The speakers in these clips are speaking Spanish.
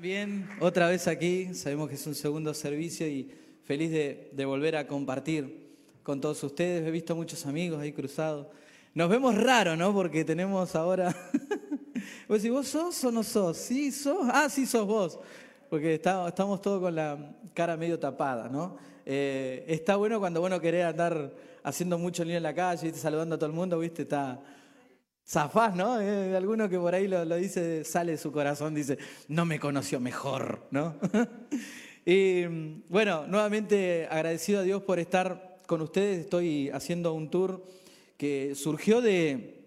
Bien, otra vez aquí, sabemos que es un segundo servicio y feliz de, volver a compartir con todos ustedes. He visto muchos amigos ahí cruzados. Nos vemos raro, ¿no? Porque tenemos ahora... Vos decís, ¿vos sos o no sos? Sí, sos. Ah, sí, sos vos. Porque estamos todos con la cara medio tapada, ¿no? Eh, está bueno cuando vos no querés andar haciendo mucho lío en la calle, ¿viste? saludando a todo el mundo, ¿viste? Está... Zafás, ¿no? Eh, alguno que por ahí lo, dice, sale de su corazón, dice, no me conoció mejor, ¿no? y bueno, nuevamente agradecido a Dios por estar con ustedes. Estoy haciendo un tour que surgió de,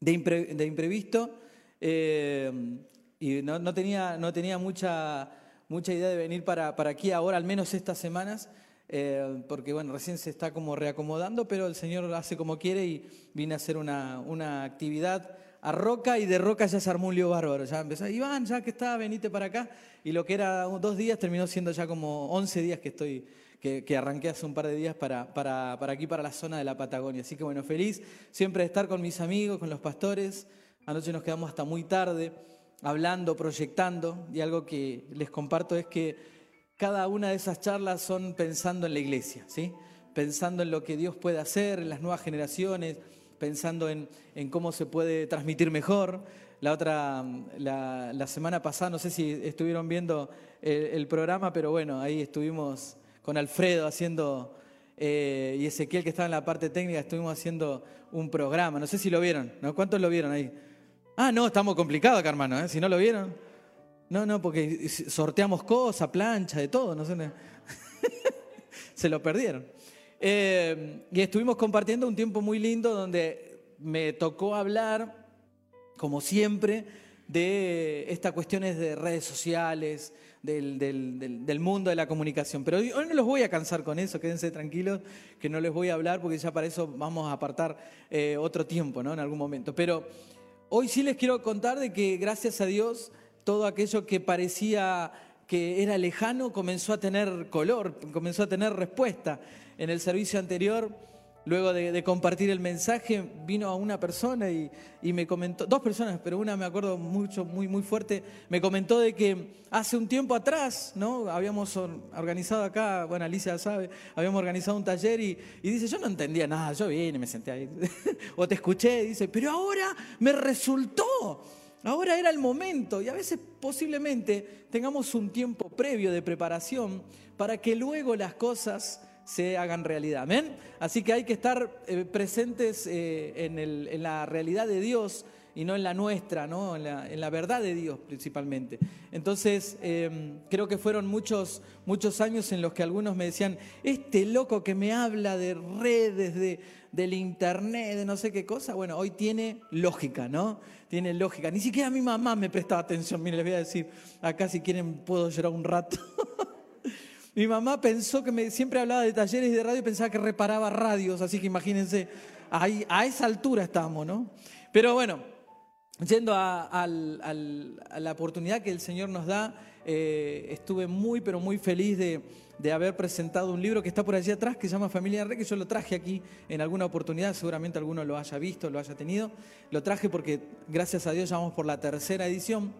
de imprevisto eh, y no, no tenía, no tenía mucha, mucha idea de venir para, para aquí ahora, al menos estas semanas, eh, porque bueno, recién se está como reacomodando, pero el Señor hace como quiere y vine a hacer una, una actividad a Roca y de Roca ya se armó un lío bárbaro. Ya empezó, Iván, ya que está, venite para acá. Y lo que era dos días terminó siendo ya como 11 días que estoy, que, que arranqué hace un par de días para, para, para aquí, para la zona de la Patagonia. Así que bueno, feliz siempre de estar con mis amigos, con los pastores. Anoche nos quedamos hasta muy tarde hablando, proyectando, y algo que les comparto es que cada una de esas charlas son pensando en la iglesia, ¿sí? Pensando en lo que Dios puede hacer, en las nuevas generaciones, pensando en, cómo se puede transmitir mejor. La otra, la, semana pasada, no sé si estuvieron viendo el, el programa, pero bueno, ahí estuvimos con Alfredo haciendo, eh, y Ezequiel que estaba en la parte técnica, estuvimos haciendo un programa. No sé si lo vieron, ¿no? ¿Cuántos lo vieron ahí? Ah, no, estamos complicados acá, hermano, ¿eh? Si no lo vieron. No, no, porque sorteamos cosas, plancha, de todo, no sé. Se lo perdieron. Eh, y estuvimos compartiendo un tiempo muy lindo donde me tocó hablar, como siempre, de estas cuestiones de redes sociales, del, del- mundo de la comunicación. Pero hoy, hoy no los voy a cansar con eso, quédense tranquilos, que no les voy a hablar porque ya para eso vamos a apartar eh, otro tiempo, ¿no? En algún momento. Pero hoy sí les quiero contar de que gracias a Dios todo aquello que parecía que era lejano comenzó a tener color, comenzó a tener respuesta. En el servicio anterior, luego de, compartir el mensaje, vino a una persona y, y me comentó, dos personas, pero una me acuerdo mucho, muy, muy fuerte, me comentó de que hace un tiempo atrás, ¿no? Habíamos or- organizado acá, bueno, Alicia sabe, habíamos organizado un taller y, y dice, yo no entendía nada, yo vine, me senté ahí, o te escuché, dice, pero ahora me resultó. Ahora era el momento y a veces posiblemente tengamos un tiempo previo de preparación para que luego las cosas se hagan realidad. Amén. Así que hay que estar eh, presentes eh, en, el- en la realidad de Dios y no en la nuestra, ¿no? En, la, en la verdad de Dios principalmente. Entonces, eh, creo que fueron muchos, muchos años en los que algunos me decían, este loco que me habla de redes, de, del internet, de no sé qué cosa, bueno, hoy tiene lógica, ¿no? Tiene lógica. Ni siquiera mi mamá me prestaba atención. Mire, les voy a decir, acá si quieren puedo llorar un rato. Mi mamá pensó que me, siempre hablaba de talleres y de radio y pensaba que reparaba radios, así que imagínense, ahí, a esa altura estamos, ¿no? Pero bueno, yendo a, la oportunidad que el Señor nos da, eh, estuve muy, pero muy feliz de, de haber presentado un libro que está por allí atrás, que se llama Familia que yo lo traje aquí en alguna oportunidad, seguramente alguno lo haya visto, lo haya tenido. Lo traje porque, gracias a Dios, ya vamos por la tercera edición.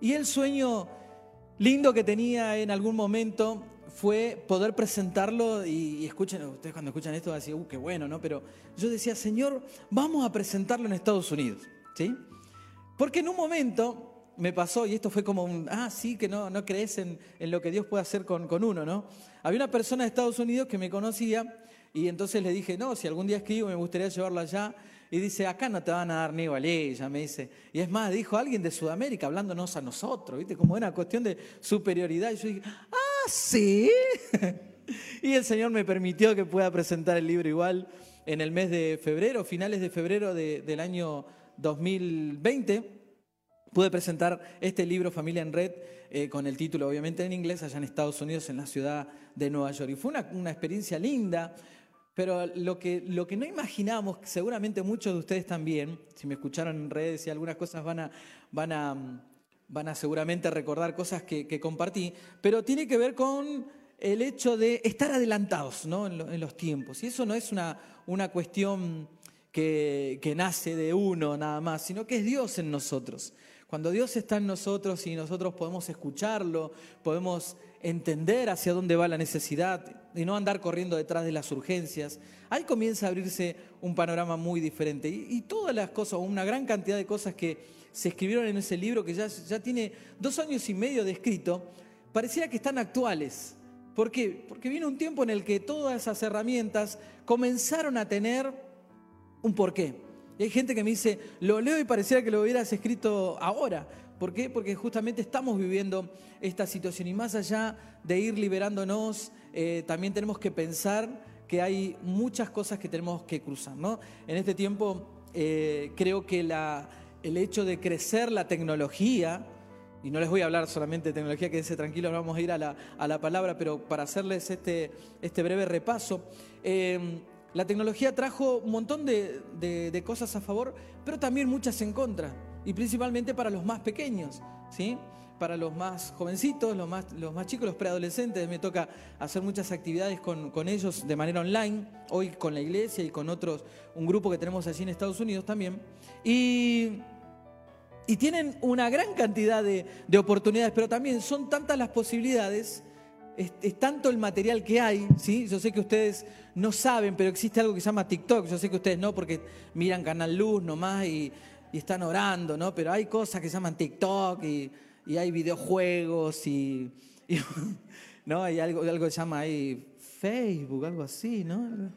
Y el sueño lindo que tenía en algún momento fue poder presentarlo y, y escuchen, ustedes cuando escuchan esto van a decir, uh, qué bueno, ¿no? Pero yo decía, Señor, vamos a presentarlo en Estados Unidos, ¿sí? Porque en un momento me pasó, y esto fue como un, ah, sí, que no, no crees en, lo que Dios puede hacer con, con uno, ¿no? Había una persona de Estados Unidos que me conocía y entonces le dije, no, si algún día escribo me gustaría llevarlo allá. Y dice, acá no te van a dar ni ella, me dice. Y es más, dijo alguien de Sudamérica hablándonos a nosotros, ¿viste? Como una cuestión de superioridad. Y yo dije, ah, sí. y el Señor me permitió que pueda presentar el libro igual en el mes de febrero, finales de febrero de- del año 2020 pude presentar este libro Familia en Red eh, con el título obviamente en inglés allá en Estados Unidos en la ciudad de Nueva York y fue una, una experiencia linda pero lo que, lo que no imaginamos seguramente muchos de ustedes también si me escucharon en redes y algunas cosas van a van a van a seguramente recordar cosas que, compartí pero tiene que ver con el hecho de estar adelantados ¿no? en, en los tiempos y eso no es una, una cuestión que, nace de uno nada más, sino que es Dios en nosotros. Cuando Dios está en nosotros y nosotros podemos escucharlo, podemos entender hacia dónde va la necesidad y no andar corriendo detrás de las urgencias, ahí comienza a abrirse un panorama muy diferente. Y, todas las cosas, una gran cantidad de cosas que se escribieron en ese libro, que ya, ya tiene dos años y medio de escrito, pareciera que están actuales. ¿Por qué? Porque viene un tiempo en el que todas esas herramientas comenzaron a tener un porqué. Y hay gente que me dice, lo leo y pareciera que lo hubieras escrito ahora. ¿Por qué? Porque justamente estamos viviendo esta situación y más allá de ir liberándonos, eh, también tenemos que pensar que hay muchas cosas que tenemos que cruzar. ¿no? En este tiempo eh, creo que la, el hecho de crecer la tecnología, y no les voy a hablar solamente de tecnología, quédense tranquilos, vamos a ir a la, a la palabra, pero para hacerles este, este breve repaso, eh, la tecnología trajo un montón de, de, cosas a favor, pero también muchas en contra, y principalmente para los más pequeños, ¿sí? para los más jovencitos, los más, los más chicos, los preadolescentes. Me toca hacer muchas actividades con, con, ellos de manera online, hoy con la iglesia y con otros, un grupo que tenemos allí en Estados Unidos también. Y y tienen una gran cantidad de, oportunidades, pero también son tantas las posibilidades, es, tanto el material que hay, ¿sí? Yo sé que ustedes no saben, pero existe algo que se llama TikTok, yo sé que ustedes no, porque miran Canal Luz nomás y, y están orando, ¿no? Pero hay cosas que se llaman TikTok y, hay videojuegos y, ¿no? Hay algo, algo que se llama ahí Facebook, algo así, ¿no?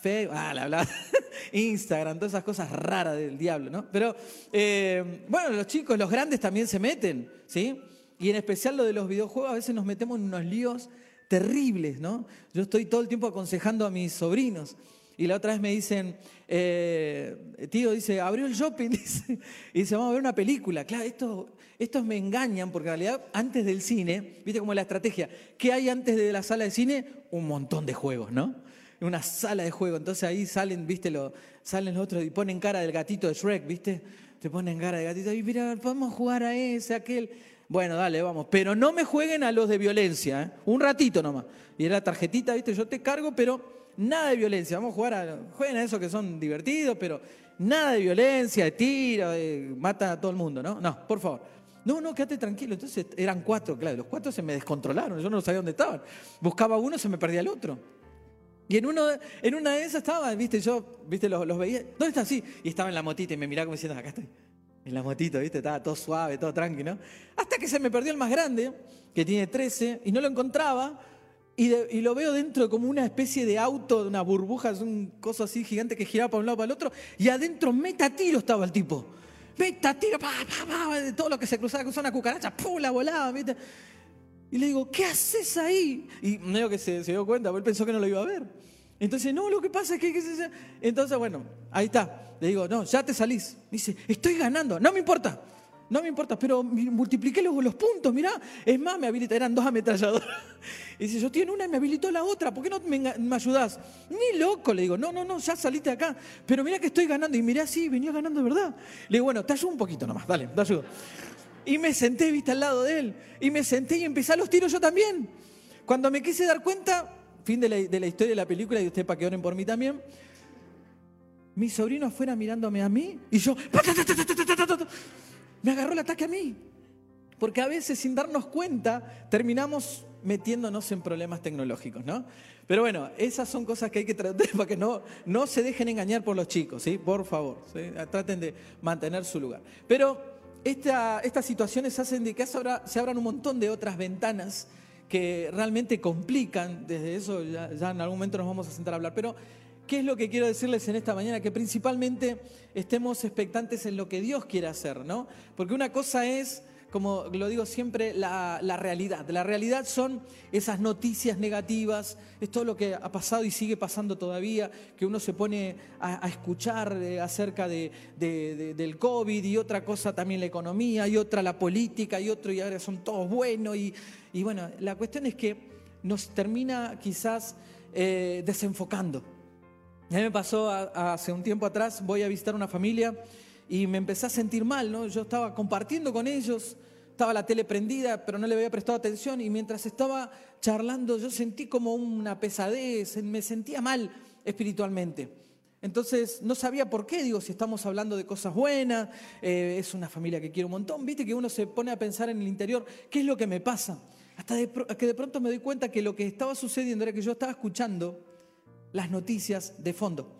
Facebook, ah, la, la, Instagram, todas esas cosas raras del diablo, ¿no? Pero, eh, bueno, los chicos, los grandes también se meten, ¿sí? Y en especial lo de los videojuegos, a veces nos metemos en unos líos terribles, ¿no? Yo estoy todo el tiempo aconsejando a mis sobrinos. Y la otra vez me dicen, eh, tío, dice, abrió el shopping, dice, y dice, vamos a ver una película. Claro, esto, estos me engañan, porque en realidad antes del cine, viste cómo es la estrategia, ¿qué hay antes de la sala de cine? Un montón de juegos, ¿no? una sala de juego. Entonces ahí salen, viste, lo, salen los otros y ponen cara del gatito de Shrek, viste. Te ponen cara de gatito y mira, podemos jugar a ese, aquel. Bueno, dale, vamos. Pero no me jueguen a los de violencia, ¿eh? un ratito nomás. Y era tarjetita, viste, yo te cargo, pero nada de violencia. Vamos a jugar a. Jueguen a esos que son divertidos, pero nada de violencia, de tiro, de, mata a todo el mundo, ¿no? No, por favor. No, no, quédate tranquilo. Entonces eran cuatro, claro, los cuatro se me descontrolaron, yo no sabía dónde estaban. Buscaba uno, se me perdía el otro. Y en, uno, en una de esas estaba, viste, yo, viste, los, veía. ¿Dónde está? Sí. Y estaba en la motita y me miraba como diciendo, acá estoy. En la motita, viste, estaba todo suave, todo tranquilo. Hasta que se me perdió el más grande, que tiene 13, y no lo encontraba. Y, lo veo dentro como una especie de auto, de una burbuja, es un coso así gigante que giraba para un lado para el otro. Y adentro, meta tiro estaba el tipo. Meta tiro, pa, pa, pa, de todo lo que se cruzaba, con una cucaracha, ¡pum! la volaba, ¿viste? Y le digo, ¿qué haces ahí? Y medio que se, dio cuenta, porque él pensó que no lo iba a ver. Entonces, no, lo que pasa es que... Entonces, bueno, ahí está. Le digo, no, ya te salís. dice, estoy ganando. No me importa. No me importa, pero multipliqué luego los puntos, mirá. Es más, me habilita, eran dos ametralladoras. Y dice, yo tiene una y me habilitó la otra, ¿por qué no me, me, ayudás? Ni loco, le digo, no, no, no, ya saliste de acá. Pero mira que estoy ganando. Y mirá, sí, venía ganando de verdad. Le digo, bueno, te ayudo un poquito nomás, dale, te ayudo. Y me senté, viste, al lado de él. Y me senté y empecé a los tiros yo también. Cuando me quise dar cuenta, fin de la, historia de la película, y usted para que oren por mí también, mi sobrino afuera mirándome a mí y yo, me agarró el ataque a mí. Porque a veces sin darnos cuenta terminamos metiéndonos en problemas tecnológicos, ¿no? Pero bueno, esas son cosas que hay que tratar para que no, no se dejen engañar por los chicos, ¿sí? Por favor, traten de mantener su lugar. Pero estas situaciones hacen de que se abran un montón de otras ventanas que realmente complican, desde eso ya, en algún momento nos vamos a sentar a hablar, pero ¿qué es lo que quiero decirles en esta mañana? Que principalmente estemos expectantes en lo que Dios quiere hacer, ¿no? Porque una cosa es como lo digo siempre, la, realidad. La realidad son esas noticias negativas, es todo lo que ha pasado y sigue pasando todavía, que uno se pone a, escuchar eh, acerca de, del COVID y otra cosa también la economía y otra la política y otro y ahora son todos buenos. Y, bueno, la cuestión es que nos termina quizás eh, desenfocando. A mí me pasó hace un tiempo atrás, voy a visitar una familia y me empecé a sentir mal, ¿no? Yo estaba compartiendo con ellos, estaba la tele prendida, pero no le había prestado atención y mientras estaba charlando yo sentí como una pesadez, me sentía mal espiritualmente. Entonces no sabía por qué, digo, si estamos hablando de cosas buenas, eh, es una familia que quiero un montón, viste que uno se pone a pensar en el interior, ¿qué es lo que me pasa? Hasta que de pronto me doy cuenta que lo que estaba sucediendo era que yo estaba escuchando las noticias de fondo.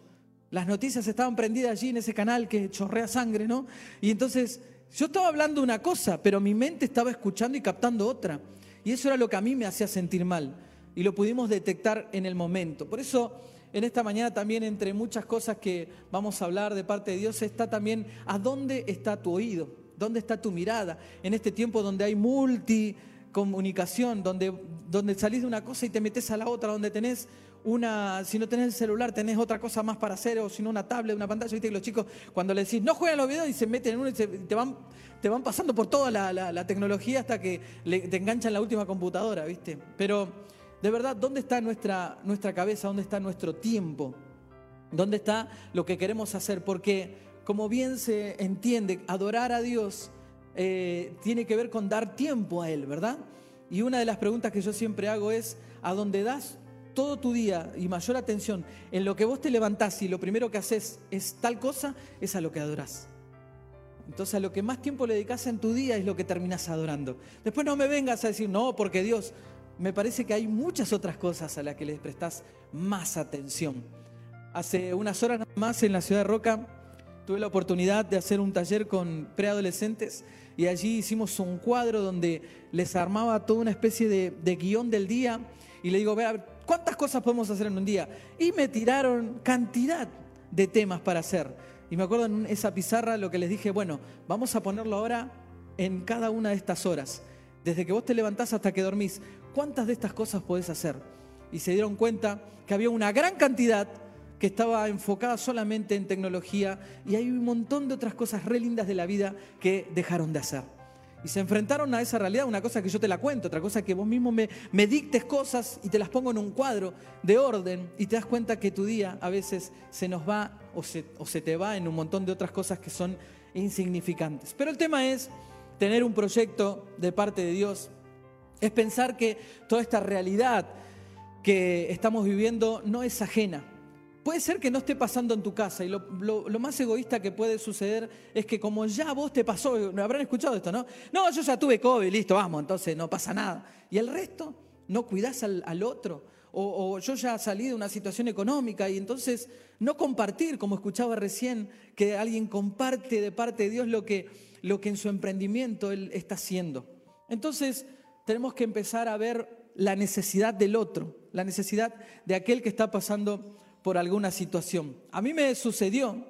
Las noticias estaban prendidas allí en ese canal que chorrea sangre, ¿no? Y entonces yo estaba hablando una cosa, pero mi mente estaba escuchando y captando otra. Y eso era lo que a mí me hacía sentir mal. Y lo pudimos detectar en el momento. Por eso en esta mañana también entre muchas cosas que vamos a hablar de parte de Dios está también a dónde está tu oído, dónde está tu mirada. En este tiempo donde hay multicomunicación, donde, donde salís de una cosa y te metes a la otra, donde tenés una, si no tenés el celular, tenés otra cosa más para hacer, o si no una tablet, una pantalla, viste que los chicos cuando le decís, no jueguen los videos y se meten en uno y te, van, te van pasando por toda la, tecnología hasta que te enganchan la última computadora, viste. Pero de verdad, ¿dónde está nuestra, nuestra cabeza? ¿Dónde está nuestro tiempo? ¿Dónde está lo que queremos hacer? Porque como bien se entiende, adorar a Dios eh, tiene que ver con dar tiempo a Él, ¿verdad? Y una de las preguntas que yo siempre hago es, ¿a dónde das todo tu día y mayor atención en lo que vos te levantás y lo primero que haces es tal cosa, es a lo que adorás. Entonces a lo que más tiempo le dedicas en tu día es lo que terminas adorando. Después no me vengas a decir, no, porque Dios, me parece que hay muchas otras cosas a las que les prestás más atención. Hace unas horas más en la ciudad de Roca tuve la oportunidad de hacer un taller con preadolescentes y allí hicimos un cuadro donde les armaba toda una especie de, de guion del día y le digo, vea, ¿cuántas cosas podemos hacer en un día? Y me tiraron cantidad de temas para hacer. Y me acuerdo en esa pizarra lo que les dije, bueno, vamos a ponerlo ahora en cada una de estas horas. Desde que vos te levantás hasta que dormís, ¿cuántas de estas cosas podés hacer? Y se dieron cuenta que había una gran cantidad que estaba enfocada solamente en tecnología y hay un montón de otras cosas re lindas de la vida que dejaron de hacer. Y se enfrentaron a esa realidad, una cosa que yo te la cuento, otra cosa que vos mismo me, dictes cosas y te las pongo en un cuadro de orden y te das cuenta que tu día a veces se nos va o se te va en un montón de otras cosas que son insignificantes. Pero el tema es tener un proyecto de parte de Dios, es pensar que toda esta realidad que estamos viviendo no es ajena Puede ser que no esté pasando en tu casa y lo, más egoísta que puede suceder es que como ya vos te pasó, habrán escuchado esto, ¿no? No, yo ya tuve COVID, listo, vamos, entonces no pasa nada. Y el resto, no cuidás al, otro. O, yo ya salí de una situación económica y entonces no compartir, como escuchaba recién, que alguien comparte de parte de Dios lo que, lo que en su emprendimiento él está haciendo. Entonces tenemos que empezar a ver la necesidad del otro, la necesidad de aquel que está pasando por alguna situación. A mí me sucedió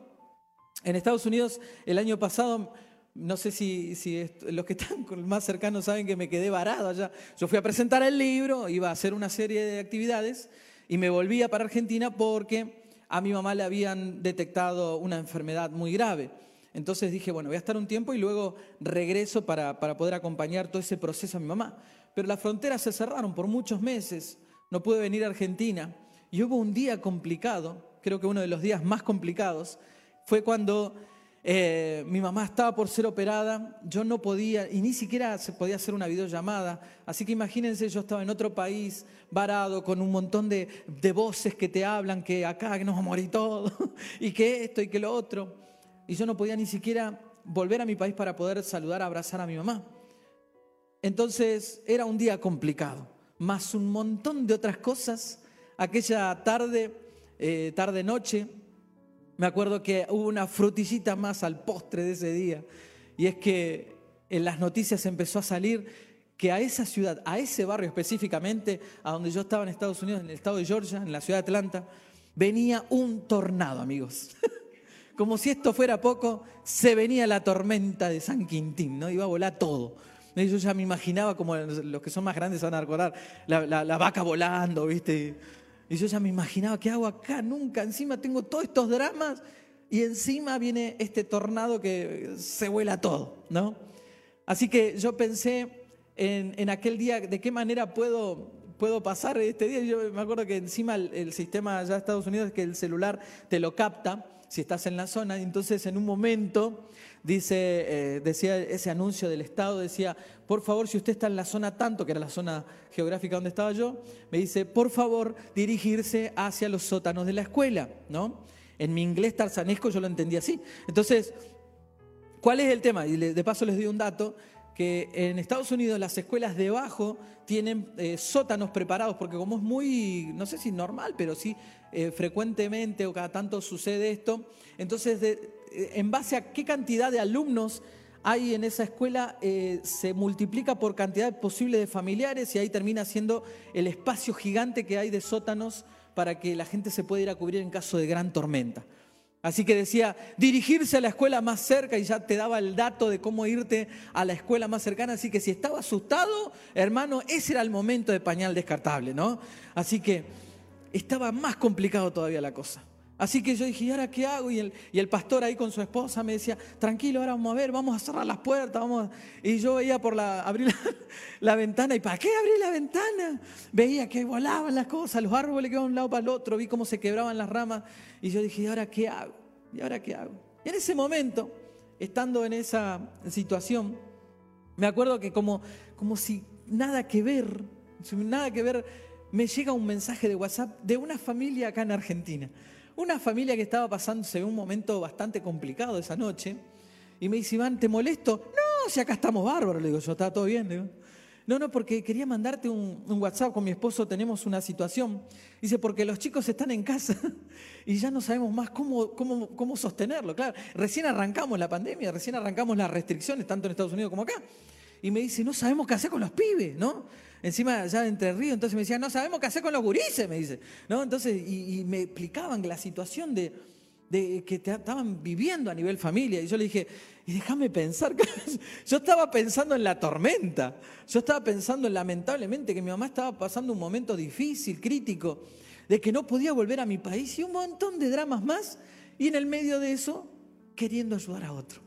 en Estados Unidos el año pasado, no sé si, si los que están más cercanos saben que me quedé varado allá. Yo fui a presentar el libro, iba a hacer una serie de actividades y me volvía para Argentina porque a mi mamá le habían detectado una enfermedad muy grave. Entonces dije, bueno, voy a estar un tiempo y luego regreso para, para poder acompañar todo ese proceso a mi mamá. Pero las fronteras se cerraron por muchos meses, no pude venir a Argentina. Y hubo un día complicado, creo que uno de los días más complicados, fue cuando eh, mi mamá estaba por ser operada, yo no podía, y ni siquiera se podía hacer una videollamada, así que imagínense, yo estaba en otro país, varado, con un montón de, de voces que te hablan, que acá que nos vamos a morir todos, y que esto y que lo otro, y yo no podía ni siquiera volver a mi país para poder saludar, abrazar a mi mamá. Entonces era un día complicado, más un montón de otras cosas aquella tarde, eh, tarde-noche, me acuerdo que hubo una frutillita más al postre de ese día. Y es que en las noticias empezó a salir que a esa ciudad, a ese barrio específicamente, a donde yo estaba en Estados Unidos, en el estado de Georgia, en la ciudad de Atlanta, venía un tornado, amigos. Como si esto fuera poco, se venía la tormenta de San Quintín, ¿no? Iba a volar todo. Yo ya me imaginaba, como los que son más grandes van a recordar, la, la vaca volando, ¿viste? Y yo ya me imaginaba, ¿qué hago acá? Nunca, encima tengo todos estos dramas y encima viene este tornado que se vuela todo, ¿no? Así que yo pensé en, aquel día, ¿de qué manera puedo, puedo pasar este día? Yo me acuerdo que encima el, sistema allá de Estados Unidos es que el celular te lo capta si estás en la zona, entonces en un momento dice, eh, decía ese anuncio del Estado, decía, por favor, si usted está en la zona tanto, que era la zona geográfica donde estaba yo, me dice, por favor, dirigirse hacia los sótanos de la escuela, ¿no? en mi inglés tarzanesco yo lo entendí así. Entonces, ¿cuál es el tema? Y de paso les doy un dato, que en Estados Unidos las escuelas debajo tienen eh, sótanos preparados, porque como es muy, no sé si normal, pero sí eh, frecuentemente o cada tanto sucede esto, entonces eh, en base a qué cantidad de alumnos hay en esa escuela, se multiplica por cantidad posible de familiares y ahí termina siendo el espacio gigante que hay de sótanos para que la gente se pueda ir a cubrir en caso de gran tormenta. Así que decía, dirigirse a la escuela más cerca y ya te daba el dato de cómo irte a la escuela más cercana. Así que si estaba asustado, hermano, ese era el momento de pañal descartable, ¿no? Así que estaba más complicado todavía la cosa. Así que yo dije, ¿y ahora qué hago? Y el, pastor ahí con su esposa me decía, tranquilo, ahora vamos a ver, vamos a cerrar las puertas, vamos. Y yo veía por la, abrir la, ventana, ¿y para qué abrir la ventana? Veía que volaban las cosas, los árboles que iban de un lado para el otro, vi cómo se quebraban las ramas. Y yo dije, ¿y ahora qué hago? ¿Y ahora qué hago? Y en ese momento, estando en esa situación, me acuerdo que como, como si nada que ver, nada que ver, me llega un mensaje de WhatsApp de una familia acá en Argentina. Una familia que estaba pasándose un momento bastante complicado esa noche. Y me dice, Iván, ¿te molesto? No, si acá estamos bárbaros. Le digo, yo, ¿está todo bien? no, no, porque quería mandarte un, WhatsApp con mi esposo, tenemos una situación. Dice, porque los chicos están en casa y ya no sabemos más cómo, cómo, cómo sostenerlo. Claro, recién arrancamos la pandemia, recién arrancamos las restricciones, tanto en Estados Unidos como acá. Y me dice, no sabemos qué hacer con los pibes, ¿no? Encima ya de Entre Ríos, entonces me decían, no sabemos qué hacer con los gurises, me dice. ¿No? Entonces, y, me explicaban la situación de, que estaban viviendo a nivel familia. Y yo le dije, y déjame pensar, yo estaba pensando en la tormenta, yo estaba pensando lamentablemente que mi mamá estaba pasando un momento difícil, crítico, de que no podía volver a mi país y un montón de dramas más, y en el medio de eso, queriendo ayudar a otro.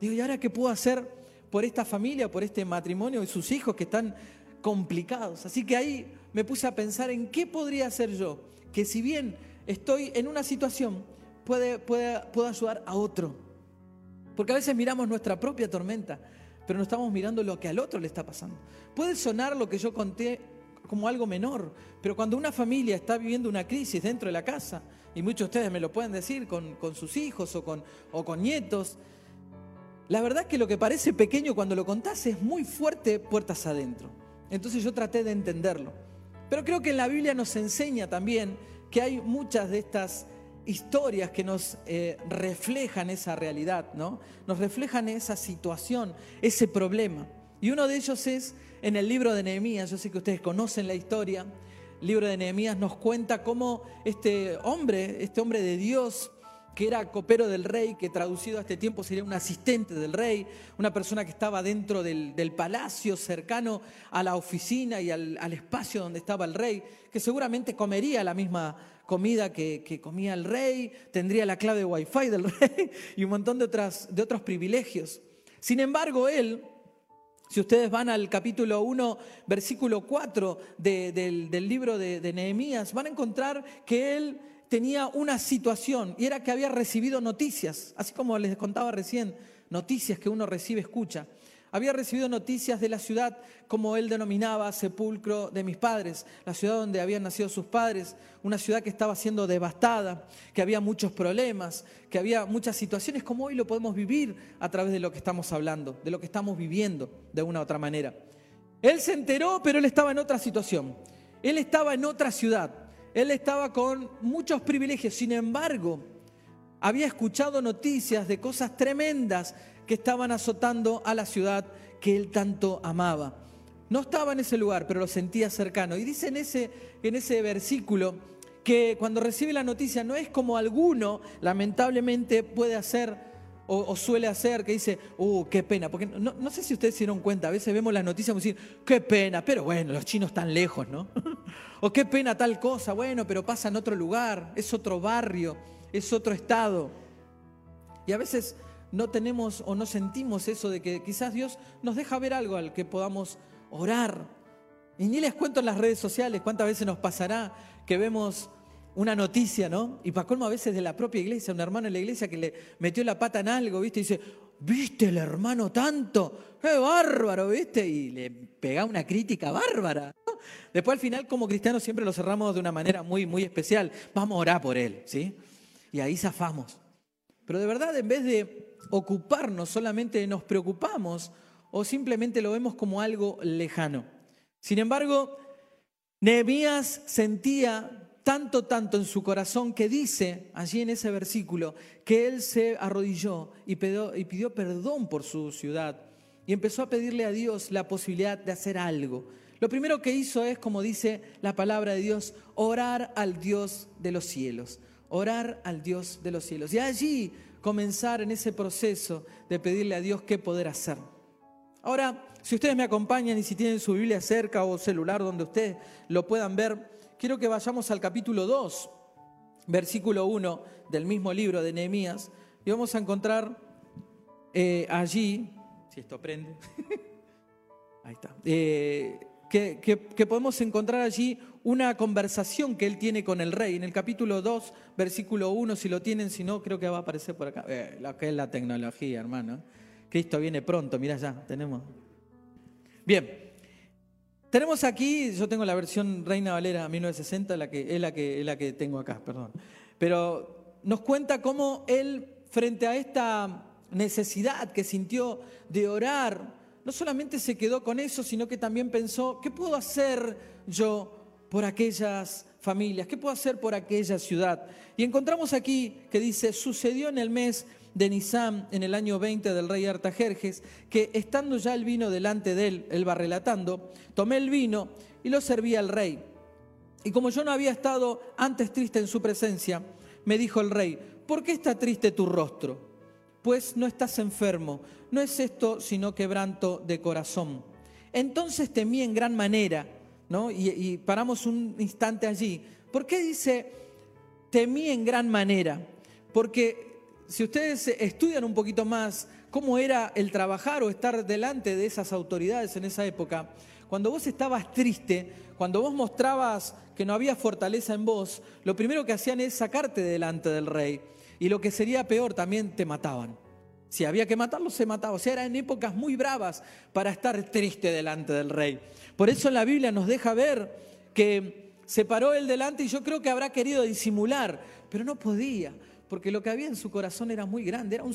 Digo, ¿y ahora qué puedo hacer por esta familia, por este matrimonio y sus hijos que están complicados. Así que ahí me puse a pensar en qué podría hacer yo, que si bien estoy en una situación, puede, puedo ayudar a otro. Porque a veces miramos nuestra propia tormenta, pero no estamos mirando lo que al otro le está pasando. Puede sonar lo que yo conté como algo menor, pero cuando una familia está viviendo una crisis dentro de la casa, y muchos de ustedes me lo pueden decir con, con sus hijos o con, o con nietos, la verdad es que lo que parece pequeño cuando lo contás es muy fuerte puertas adentro. Entonces yo traté de entenderlo. Pero creo que en la Biblia nos enseña también que hay muchas de estas historias que nos eh, reflejan esa realidad, ¿no? Nos reflejan esa situación, ese problema. Y uno de ellos es en el libro de Nehemías. Yo sé que ustedes conocen la historia. El libro de Nehemías nos cuenta cómo este hombre, este hombre de Dios, que era copero del rey, que traducido a este tiempo sería un asistente del rey, una persona que estaba dentro del, palacio, cercano a la oficina y al, espacio donde estaba el rey, que seguramente comería la misma comida que, comía el rey, tendría la clave de wifi del rey y un montón de, otras, de otros privilegios. Sin embargo, él, si ustedes van al capítulo 1, versículo 4 del, libro de, de Nehemías, van a encontrar que él tenía una situación y era que había recibido noticias, así como les contaba recién, noticias que uno recibe, escucha. Había recibido noticias de la ciudad, como él denominaba, sepulcro de mis padres, la ciudad donde habían nacido sus padres, una ciudad que estaba siendo devastada, que había muchos problemas, que había muchas situaciones como hoy lo podemos vivir a través de lo que estamos hablando, de lo que estamos viviendo de una u otra manera. Él se enteró, pero él estaba en otra situación. Él estaba en otra ciudad. Él estaba con muchos privilegios, sin embargo, había escuchado noticias de cosas tremendas que estaban azotando a la ciudad que él tanto amaba. No estaba en ese lugar, pero lo sentía cercano. Y dice en ese, en ese versículo que cuando recibe la noticia no es como alguno lamentablemente puede hacer o, suele hacer, que dice, uh, qué pena. Porque no, no, sé si ustedes se dieron cuenta, a veces vemos las noticias y decir, qué pena, pero bueno, los chinos están lejos, ¿no? o qué pena tal cosa, bueno, pero pasa en otro lugar, es otro barrio, es otro estado. Y a veces no tenemos o no sentimos eso de que quizás Dios nos deja ver algo al que podamos orar. Y ni les cuento en las redes sociales cuántas veces nos pasará que vemos una noticia, ¿no? Y para colmo a veces de la propia iglesia, un hermano en la iglesia que le metió la pata en algo, ¿viste? Y dice, ¿viste el hermano tanto? ¡Qué bárbaro, ¿viste? Y le pega una crítica bárbara. Después al final como cristianos siempre lo cerramos de una manera muy, muy especial. Vamos a orar por él, ¿sí? y ahí zafamos. Pero de verdad, en vez de ocuparnos, solamente nos preocupamos o simplemente lo vemos como algo lejano. Sin embargo, Nehemías sentía tanto, tanto en su corazón que dice allí en ese versículo que él se arrodilló y pidió, y pidió perdón por su ciudad y empezó a pedirle a Dios la posibilidad de hacer algo. Lo primero que hizo es, como dice la palabra de Dios, orar al Dios de los cielos, orar al Dios de los cielos. Y allí comenzar en ese proceso de pedirle a Dios qué poder hacer. Ahora, si ustedes me acompañan y si tienen su Biblia cerca o celular donde ustedes lo puedan ver, quiero que vayamos al capítulo 2, versículo 1 del mismo libro de Nehemías, y vamos a encontrar eh, allí, si esto prende, ahí está, eh, que, podemos encontrar allí una conversación que él tiene con el rey. En el capítulo 2, versículo 1, si lo tienen, si no, creo que va a aparecer por acá. Eh, lo que es la tecnología, hermano. Cristo viene pronto, mira ya, tenemos. Bien, tenemos aquí, yo tengo la versión Reina Valera 1960, la que, es, la que, es la que tengo acá, perdón. Pero nos cuenta cómo él, frente a esta necesidad que sintió de orar, no solamente se quedó con eso, sino que también pensó, ¿qué puedo hacer yo por aquellas familias? ¿Qué puedo hacer por aquella ciudad? Y encontramos aquí que dice, sucedió en el mes de Nisam en el año 20 del rey Artajerjes, que estando ya el vino delante de él, él va relatando, tomé el vino y lo serví al rey. Y como yo no había estado antes triste en su presencia, me dijo el rey, ¿por qué está triste tu rostro? Pues no estás enfermo, no es esto sino quebranto de corazón. Entonces temí en gran manera, ¿no? Y, y paramos un instante allí. ¿Por qué dice temí en gran manera? Porque si ustedes estudian un poquito más cómo era el trabajar o estar delante de esas autoridades en esa época, cuando vos estabas triste, cuando vos mostrabas que no había fortaleza en vos, lo primero que hacían es sacarte delante del rey. Y lo que sería peor, también te mataban. Si había que matarlo, se mataba. O sea, eran épocas muy bravas para estar triste delante del rey. Por eso la Biblia nos deja ver que se paró él delante y yo creo que habrá querido disimular, pero no podía porque lo que había en su corazón era muy grande, era un,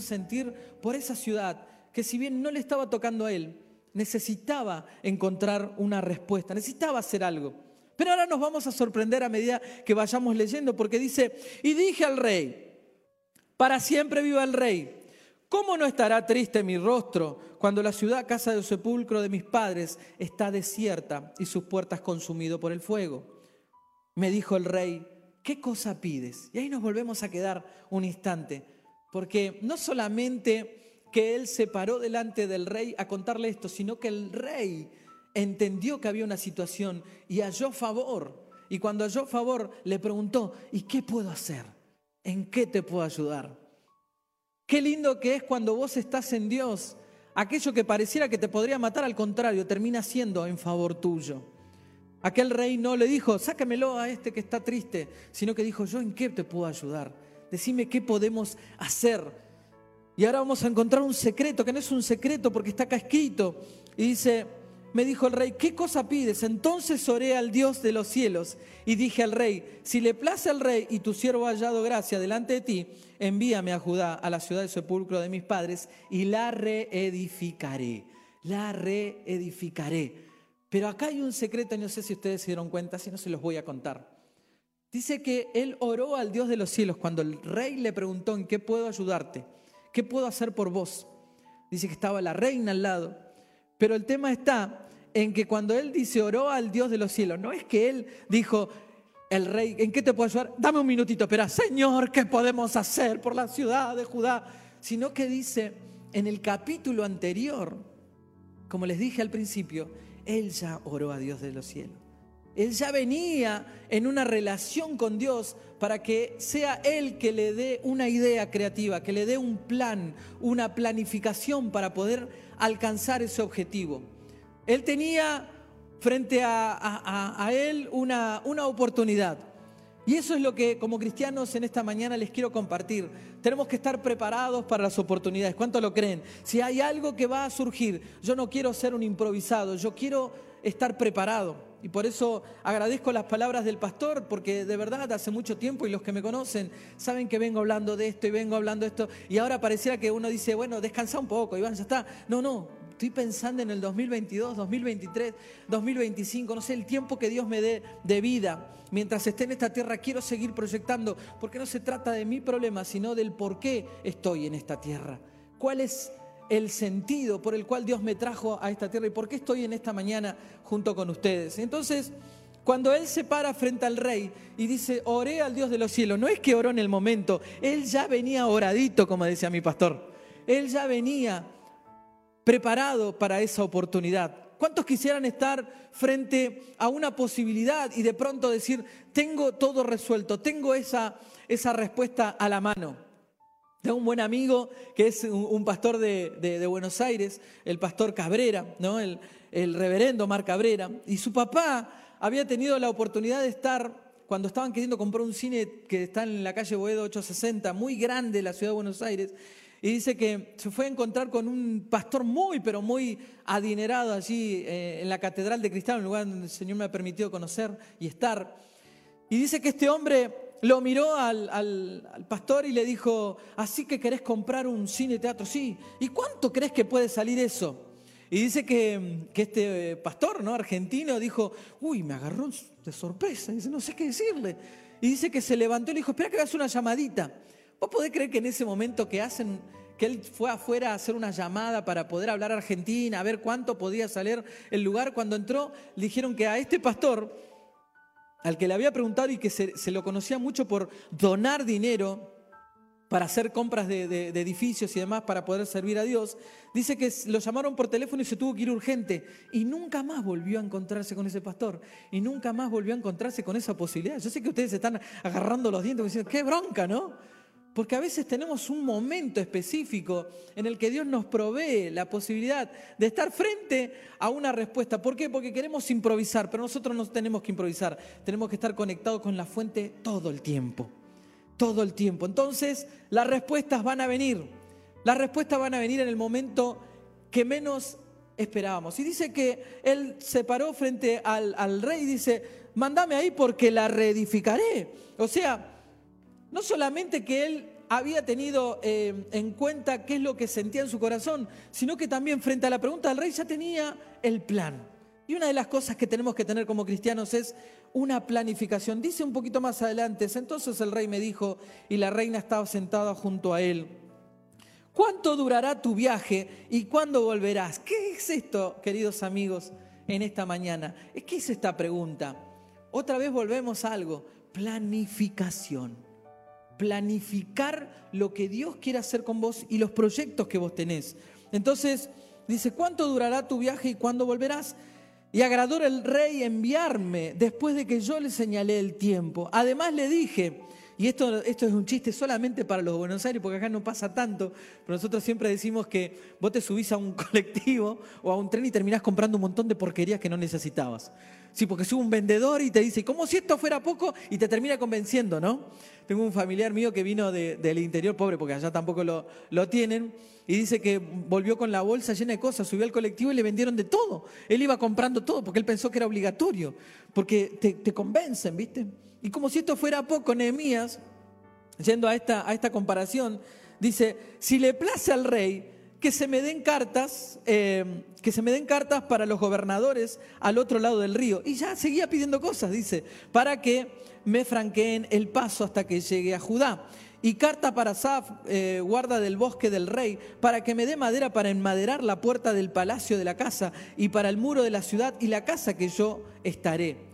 sentir por esa ciudad que si bien no le estaba tocando a él, necesitaba encontrar una respuesta, necesitaba hacer algo. Pero ahora nos vamos a sorprender a medida que vayamos leyendo, porque dice, y dije al rey, para siempre viva el rey, ¿cómo no estará triste mi rostro cuando la ciudad, casa del sepulcro de mis padres, está desierta y sus puertas consumido por el fuego? Me dijo el rey, ¿qué cosa pides? Y ahí nos volvemos a quedar un instante, porque no solamente que él se paró delante del rey a contarle esto, sino que el rey entendió que había una situación y halló favor. Y cuando halló favor, le preguntó, ¿y qué puedo hacer? ¿En qué te puedo ayudar? Qué lindo que es cuando vos estás en Dios. Aquello que pareciera que te podría matar, al contrario, termina siendo en favor tuyo. Aquel rey no le dijo, sácamelo a este que está triste, sino que dijo, yo en qué te puedo ayudar. Decime qué podemos hacer. Y ahora vamos a encontrar un secreto, que no es un secreto porque está acá escrito. Y dice, me dijo el rey, ¿qué cosa pides? Entonces oré al Dios de los cielos y dije al rey, si le place al rey y tu siervo ha hallado gracia delante de ti, envíame a Judá, a la ciudad de sepulcro de mis padres, y la reedificaré. La reedificaré. Pero acá hay un secreto, no sé si ustedes se dieron cuenta, si no se los voy a contar. Dice que él oró al Dios de los cielos cuando el rey le preguntó en qué puedo ayudarte, qué puedo hacer por vos. Dice que estaba la reina al lado. Pero el tema está en que cuando él dice oró al Dios de los cielos, no es que él dijo, el rey, ¿en qué te puedo ayudar? Dame un minutito, espera, Señor, ¿qué podemos hacer por la ciudad de Judá? Sino que dice en el capítulo anterior, como les dije al principio, él ya oró a Dios de los cielos. Él ya venía en una relación con Dios para que sea Él que le dé una idea creativa, que le dé un plan, una planificación para poder alcanzar ese objetivo. Él tenía frente a, Él una, una oportunidad. Y eso es lo que como cristianos en esta mañana les quiero compartir. Tenemos que estar preparados para las oportunidades. ¿Cuánto lo creen? Si hay algo que va a surgir, yo no quiero ser un improvisado, yo quiero estar preparado. Y por eso agradezco las palabras del pastor, porque de verdad hace mucho tiempo y los que me conocen saben que vengo hablando de esto y vengo hablando de esto. Y ahora pareciera que uno dice, bueno, descansa un poco, Iván, ya está. No, no, estoy pensando en el 2022, 2023, 2025, no sé, el tiempo que Dios me dé de vida. Mientras esté en esta tierra quiero seguir proyectando, porque no se trata de mi problema, sino del por qué estoy en esta tierra. ¿Cuál es el sentido por el cual Dios me trajo a esta tierra y por qué estoy en esta mañana junto con ustedes. Entonces, cuando él se para frente al rey y dice, oré al Dios de los cielos, no es que oró en el momento, él ya venía oradito, como decía mi pastor, él ya venía preparado para esa oportunidad. ¿Cuántos quisieran estar frente a una posibilidad y de pronto decir, tengo todo resuelto, tengo esa, esa respuesta a la mano? Tengo un buen amigo que es un, pastor de, Buenos Aires, el pastor Cabrera, ¿no? el, reverendo Mar Cabrera, y su papá había tenido la oportunidad de estar cuando estaban queriendo comprar un cine que está en la calle Boedo 860, muy grande la ciudad de Buenos Aires, y dice que se fue a encontrar con un pastor muy, pero muy adinerado allí eh, en la Catedral de Cristal, un lugar donde el Señor me ha permitido conocer y estar. Y dice que este hombre lo miró al, pastor y le dijo, así que querés comprar un cine teatro, sí. ¿Y cuánto crees que puede salir eso? Y dice que, este pastor ¿no? argentino dijo, uy, me agarró de sorpresa, dice, no sé qué decirle. Y dice que se levantó y le dijo, espera que hagas una llamadita. ¿Vos podés creer que en ese momento que hacen, que él fue afuera a hacer una llamada para poder hablar a Argentina, a ver cuánto podía salir el lugar, cuando entró, le dijeron que a este pastor al que le había preguntado y que se, lo conocía mucho por donar dinero para hacer compras de, edificios y demás para poder servir a Dios, dice que lo llamaron por teléfono y se tuvo que ir urgente. Y nunca más volvió a encontrarse con ese pastor. Y nunca más volvió a encontrarse con esa posibilidad. Yo sé que ustedes están agarrando los dientes y diciendo, qué bronca, ¿no? Porque a veces tenemos un momento específico en el que Dios nos provee la posibilidad de estar frente a una respuesta. ¿Por qué? Porque queremos improvisar, pero nosotros no tenemos que improvisar. Tenemos que estar conectados con la fuente todo el tiempo. Todo el tiempo. Entonces, las respuestas van a venir. Las respuestas van a venir en el momento que menos esperábamos. Y dice que él se paró frente al, rey y dice, mándame ahí porque la reedificaré. O sea, no solamente que él había tenido eh, en cuenta qué es lo que sentía en su corazón, sino que también frente a la pregunta del rey ya tenía el plan. Y una de las cosas que tenemos que tener como cristianos es una planificación. Dice un poquito más adelante, entonces el rey me dijo, y la reina estaba sentada junto a él, ¿cuánto durará tu viaje y cuándo volverás? ¿Qué es esto, queridos amigos, en esta mañana? ¿Qué es esta pregunta? Otra vez volvemos a algo, planificación planificar lo que Dios quiere hacer con vos y los proyectos que vos tenés. Entonces, dice, ¿cuánto durará tu viaje y cuándo volverás? Y agradó el rey enviarme después de que yo le señalé el tiempo. Además le dije, y esto, esto es un chiste solamente para los de Buenos Aires, porque acá no pasa tanto, pero nosotros siempre decimos que vos te subís a un colectivo o a un tren y terminás comprando un montón de porquerías que no necesitabas. Sí, porque sube un vendedor y te dice, como si esto fuera poco, y te termina convenciendo, ¿no? Tengo un familiar mío que vino del interior, pobre, porque allá tampoco lo, lo tienen, y dice que volvió con la bolsa llena de cosas, subió al colectivo y le vendieron de todo. Él iba comprando todo porque él pensó que era obligatorio, porque te, te convencen, ¿viste? Y como si esto fuera poco, Nehemías, yendo a esta, a esta comparación, dice, si le place al rey, que se me den cartas, eh, que se me den cartas para los gobernadores al otro lado del río. Y ya seguía pidiendo cosas, dice, para que me franqueen el paso hasta que llegue a Judá. Y carta para Saf, eh, guarda del bosque del rey, para que me dé madera para enmaderar la puerta del palacio de la casa y para el muro de la ciudad y la casa que yo estaré.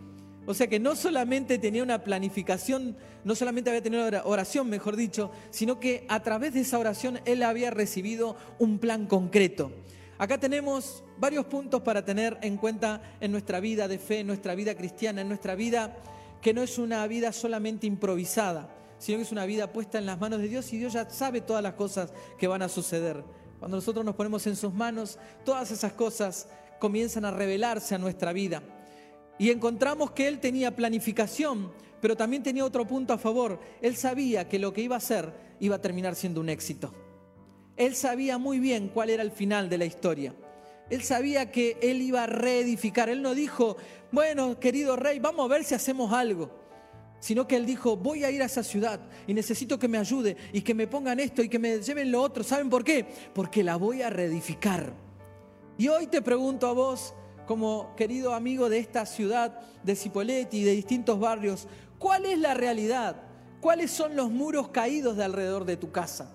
O sea que no solamente tenía una planificación, no solamente había tenido oración, mejor dicho, sino que a través de esa oración él había recibido un plan concreto. Acá tenemos varios puntos para tener en cuenta en nuestra vida de fe, en nuestra vida cristiana, en nuestra vida que no es una vida solamente improvisada, sino que es una vida puesta en las manos de Dios y Dios ya sabe todas las cosas que van a suceder. Cuando nosotros nos ponemos en sus manos, todas esas cosas comienzan a revelarse a nuestra vida. Y encontramos que él tenía planificación, pero también tenía otro punto a favor. Él sabía que lo que iba a hacer iba a terminar siendo un éxito. Él sabía muy bien cuál era el final de la historia. Él sabía que él iba a reedificar. Él no dijo, bueno, querido rey, vamos a ver si hacemos algo. Sino que él dijo, voy a ir a esa ciudad y necesito que me ayude y que me pongan esto y que me lleven lo otro. ¿Saben por qué? Porque la voy a reedificar. Y hoy te pregunto a vos, como querido amigo de esta ciudad de Cipolletti y de distintos barrios, ¿cuál es la realidad? ¿Cuáles son los muros caídos de alrededor de tu casa?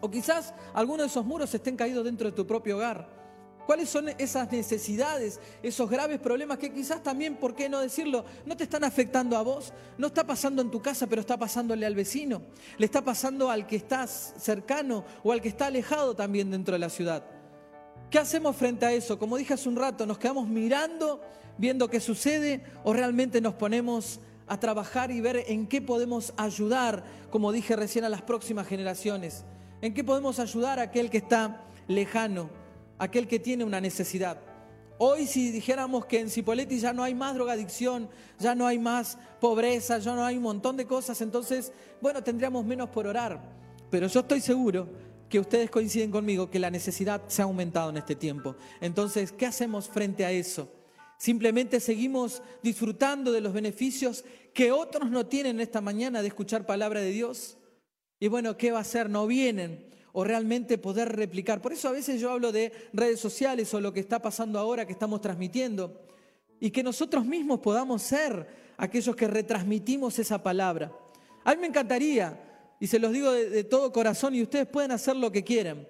O quizás algunos de esos muros estén caídos dentro de tu propio hogar. ¿Cuáles son esas necesidades, esos graves problemas que quizás también, por qué no decirlo, no te están afectando a vos? No está pasando en tu casa, pero está pasándole al vecino. Le está pasando al que está cercano o al que está alejado también dentro de la ciudad. ¿Qué hacemos frente a eso? Como dije hace un rato, ¿nos quedamos mirando, viendo qué sucede o realmente nos ponemos a trabajar y ver en qué podemos ayudar, como dije recién, a las próximas generaciones? ¿En qué podemos ayudar a aquel que está lejano? aquel que tiene una necesidad. Hoy si dijéramos que en Cipolletti ya no hay más drogadicción, ya no hay más pobreza, ya no hay un montón de cosas, entonces, bueno, tendríamos menos por orar. Pero yo estoy seguro que ustedes coinciden conmigo que la necesidad se ha aumentado en este tiempo. Entonces, ¿qué hacemos frente a eso? Simplemente seguimos disfrutando de los beneficios que otros no tienen esta mañana de escuchar palabra de Dios. Y bueno, ¿qué va a hacer? No vienen o realmente poder replicar. Por eso a veces yo hablo de redes sociales o lo que está pasando ahora que estamos transmitiendo y que nosotros mismos podamos ser aquellos que retransmitimos esa palabra. A mí me encantaría, y se los digo de, todo corazón, y ustedes pueden hacer lo que quieran,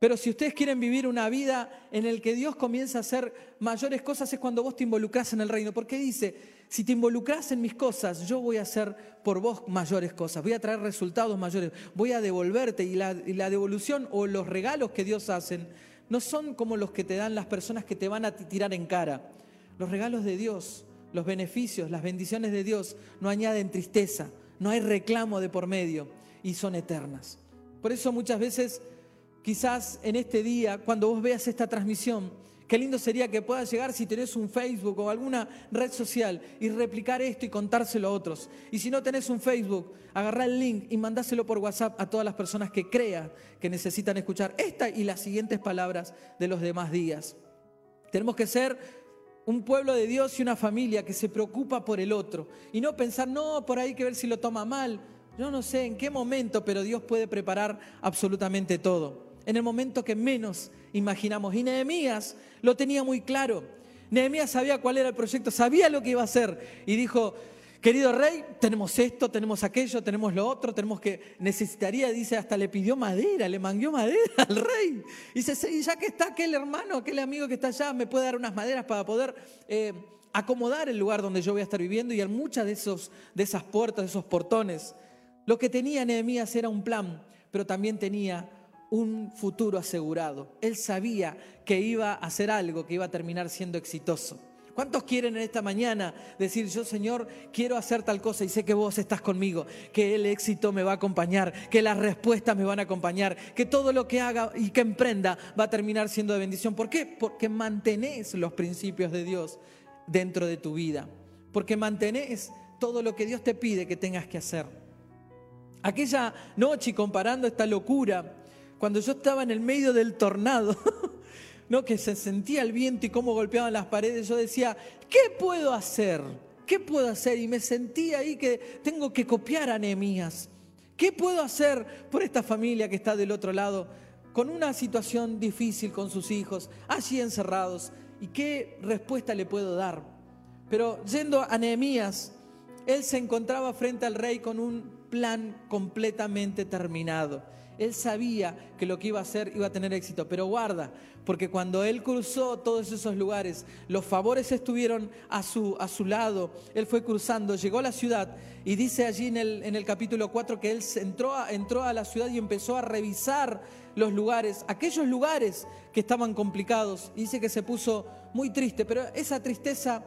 pero si ustedes quieren vivir una vida en la que Dios comienza a hacer mayores cosas es cuando vos te involucras en el reino. Porque dice, si te involucras en mis cosas, yo voy a hacer por vos mayores cosas, voy a traer resultados mayores, voy a devolverte. Y la, y la devolución o los regalos que Dios hace no son como los que te dan las personas que te van a tirar en cara. Los regalos de Dios, los beneficios, las bendiciones de Dios no añaden tristeza, no hay reclamo de por medio y son eternas. Por eso muchas veces Quizás en este día, cuando vos veas esta transmisión, qué lindo sería que puedas llegar si tenés un Facebook o alguna red social y replicar esto y contárselo a otros. Y si no tenés un Facebook, agarrá el link y mandáselo por WhatsApp a todas las personas que crean que necesitan escuchar esta y las siguientes palabras de los demás días. Tenemos que ser un pueblo de Dios y una familia que se preocupa por el otro y no pensar, no, por ahí que ver si lo toma mal. Yo no sé en qué momento, pero Dios puede preparar absolutamente todo en el momento que menos imaginamos. Y Nehemías lo tenía muy claro. Nehemías sabía cuál era el proyecto, sabía lo que iba a hacer y dijo, querido rey, tenemos esto, tenemos aquello, tenemos lo otro, tenemos que, necesitaría, dice, hasta le pidió madera, le manguió madera al rey. Y dice, y ya que está aquel hermano, aquel amigo que está allá, me puede dar unas maderas para poder eh, acomodar el lugar donde yo voy a estar viviendo y muchas de, esos, de esas puertas, de esos portones. Lo que tenía Nehemías era un plan, pero también tenía un futuro asegurado. Él sabía que iba a hacer algo que iba a terminar siendo exitoso. ¿Cuántos quieren en esta mañana decir, yo Señor, quiero hacer tal cosa y sé que vos estás conmigo, que el éxito me va a acompañar, que las respuestas me van a acompañar, que todo lo que haga y que emprenda va a terminar siendo de bendición? ¿Por qué? Porque mantenés los principios de Dios dentro de tu vida, porque mantenés todo lo que Dios te pide que tengas que hacer. Aquella noche, comparando esta locura cuando yo estaba en el medio del tornado, ¿no? que se sentía el viento y cómo golpeaban las paredes, yo decía, ¿qué puedo hacer? ¿Qué puedo hacer? Y me sentía ahí que tengo que copiar a Nehemías. ¿Qué puedo hacer por esta familia que está del otro lado, con una situación difícil con sus hijos, allí encerrados? ¿Y qué respuesta le puedo dar? Pero yendo a Nehemías, él se encontraba frente al rey con un plan completamente terminado. Él sabía que lo que iba a hacer iba a tener éxito, pero guarda, porque cuando él cruzó todos esos lugares, los favores estuvieron a su, a su lado, él fue cruzando, llegó a la ciudad y dice allí en el, en el capítulo 4 que él entró a, entró a la ciudad y empezó a revisar los lugares, aquellos lugares que estaban complicados, dice que se puso muy triste, pero esa tristeza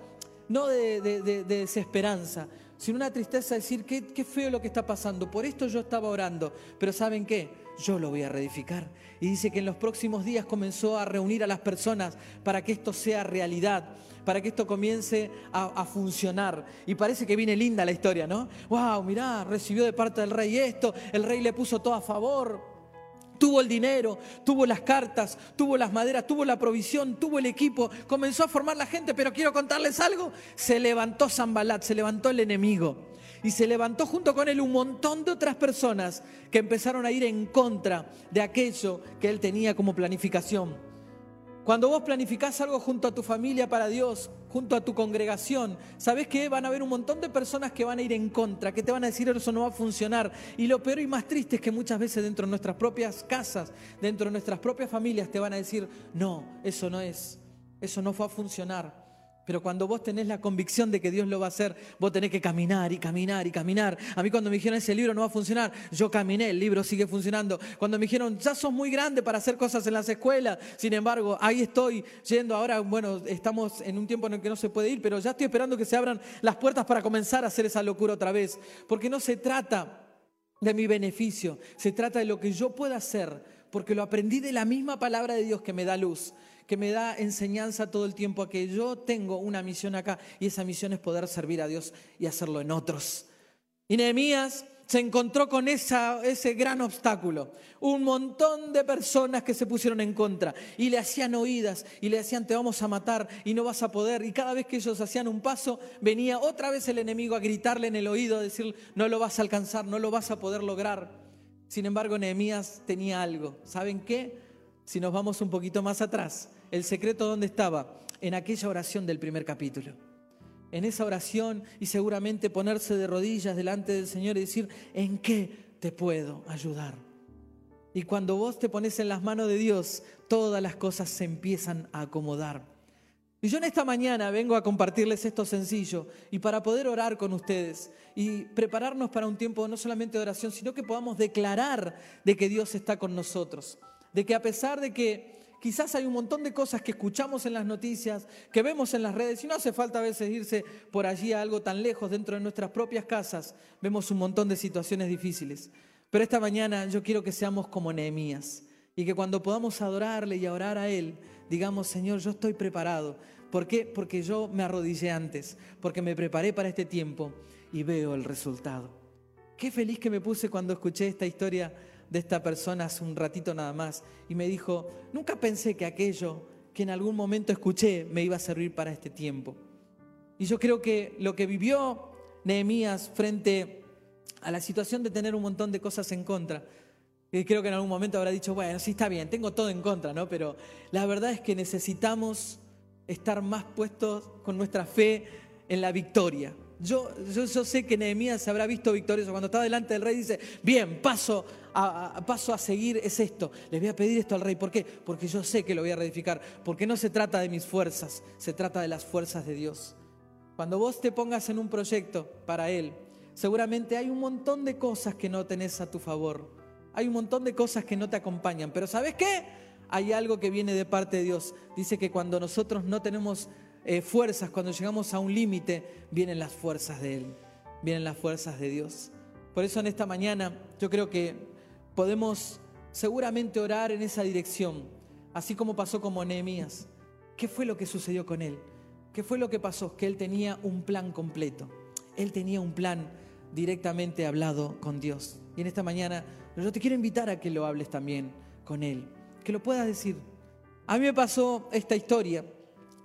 no de desesperanza, sino una tristeza de decir, qué, qué feo lo que está pasando, por esto yo estaba orando, pero ¿saben qué? Yo lo voy a reedificar. Y dice que en los próximos días comenzó a reunir a las personas para que esto sea realidad, para que esto comience a, a, funcionar. Y parece que viene linda la historia, ¿no? ¡Wow! Mirá, recibió de parte del rey esto, el rey le puso todo a favor. Tuvo el dinero, tuvo las cartas, tuvo las maderas, tuvo la provisión, tuvo el equipo, comenzó a formar la gente, pero quiero contarles algo, se levantó Zambalat, se levantó el enemigo. Y se levantó junto con él un montón de otras personas que empezaron a ir en contra de aquello que él tenía como planificación. Cuando vos planificás algo junto a tu familia para Dios, junto a tu congregación, sabes que van a haber un montón de personas que van a ir en contra, que te van a decir eso no va a funcionar. Y lo peor y más triste es que muchas veces dentro de nuestras propias casas, dentro de nuestras propias familias, te van a decir, no, eso no es, eso no va a funcionar. Pero cuando vos tenés la convicción de que Dios lo va a hacer, vos tenés que caminar y caminar y caminar. A mí cuando me dijeron ese libro no va a funcionar, yo caminé, el libro sigue funcionando. Cuando me dijeron, ya sos muy grande para hacer cosas en las escuelas, sin embargo, ahí estoy yendo. Ahora, bueno, estamos en un tiempo en el que no se puede ir, pero ya estoy esperando que se abran las puertas para comenzar a hacer esa locura otra vez. Porque no se trata de mi beneficio, se trata de lo que yo pueda hacer, porque lo aprendí de la misma palabra de Dios que me da luz que me da enseñanza todo el tiempo a que yo tengo una misión acá y esa misión es poder servir a Dios y hacerlo en otros. Y Nehemías se encontró con ese gran obstáculo. Un montón de personas que se pusieron en contra y le hacían oídas y le decían te vamos a matar y no vas a poder. Y cada vez que ellos hacían un paso, venía otra vez el enemigo a gritarle en el oído, a decir no lo vas a alcanzar, no lo vas a poder lograr. Sin embargo, Nehemías tenía algo. ¿Saben qué? Si nos vamos un poquito más atrás, el secreto dónde estaba? En aquella oración del primer capítulo. En esa oración y seguramente ponerse de rodillas delante del Señor y decir, ¿en qué te puedo ayudar? Y cuando vos te pones en las manos de Dios, todas las cosas se empiezan a acomodar. Y yo en esta mañana vengo a compartirles esto sencillo y para poder orar con ustedes y prepararnos para un tiempo no solamente de oración, sino que podamos declarar de que Dios está con nosotros. De que a pesar de que Quizás hay un montón de cosas que escuchamos en las noticias, que vemos en las redes, y no hace falta a veces irse por allí a algo tan lejos, dentro de nuestras propias casas, vemos un montón de situaciones difíciles. Pero esta mañana yo quiero que seamos como Nehemías y que cuando podamos adorarle y orar a Él, digamos, Señor, yo estoy preparado. ¿Por qué? Porque yo me arrodillé antes, porque me preparé para este tiempo y veo el resultado. Qué feliz que me puse cuando escuché esta historia de esta persona hace un ratito nada más y me dijo, nunca pensé que aquello que en algún momento escuché me iba a servir para este tiempo. Y yo creo que lo que vivió Nehemías frente a la situación de tener un montón de cosas en contra, y creo que en algún momento habrá dicho, bueno, sí está bien, tengo todo en contra, ¿no? Pero la verdad es que necesitamos estar más puestos con nuestra fe en la victoria. Yo, yo, sé que Nehemías se habrá visto victorioso. Cuando está delante del rey dice, bien, paso a, paso a seguir es esto. Les voy a pedir esto al rey. ¿Por qué? Porque yo sé que lo voy a reedificar. Porque no se trata de mis fuerzas, se trata de las fuerzas de Dios. Cuando vos te pongas en un proyecto para Él, seguramente hay un montón de cosas que no tenés a tu favor. Hay un montón de cosas que no te acompañan. Pero ¿sabes qué? Hay algo que viene de parte de Dios. Dice que cuando nosotros no tenemos eh, fuerzas, cuando llegamos a un límite, vienen las fuerzas de Él, vienen las fuerzas de Dios. Por eso en esta mañana yo creo que podemos seguramente orar en esa dirección, así como pasó con Nehemías. ¿Qué fue lo que sucedió con él? ¿Qué fue lo que pasó? Que él tenía un plan completo. Él tenía un plan directamente hablado con Dios. Y en esta mañana yo te quiero invitar a que lo hables también con Él, que lo puedas decir. A mí me pasó esta historia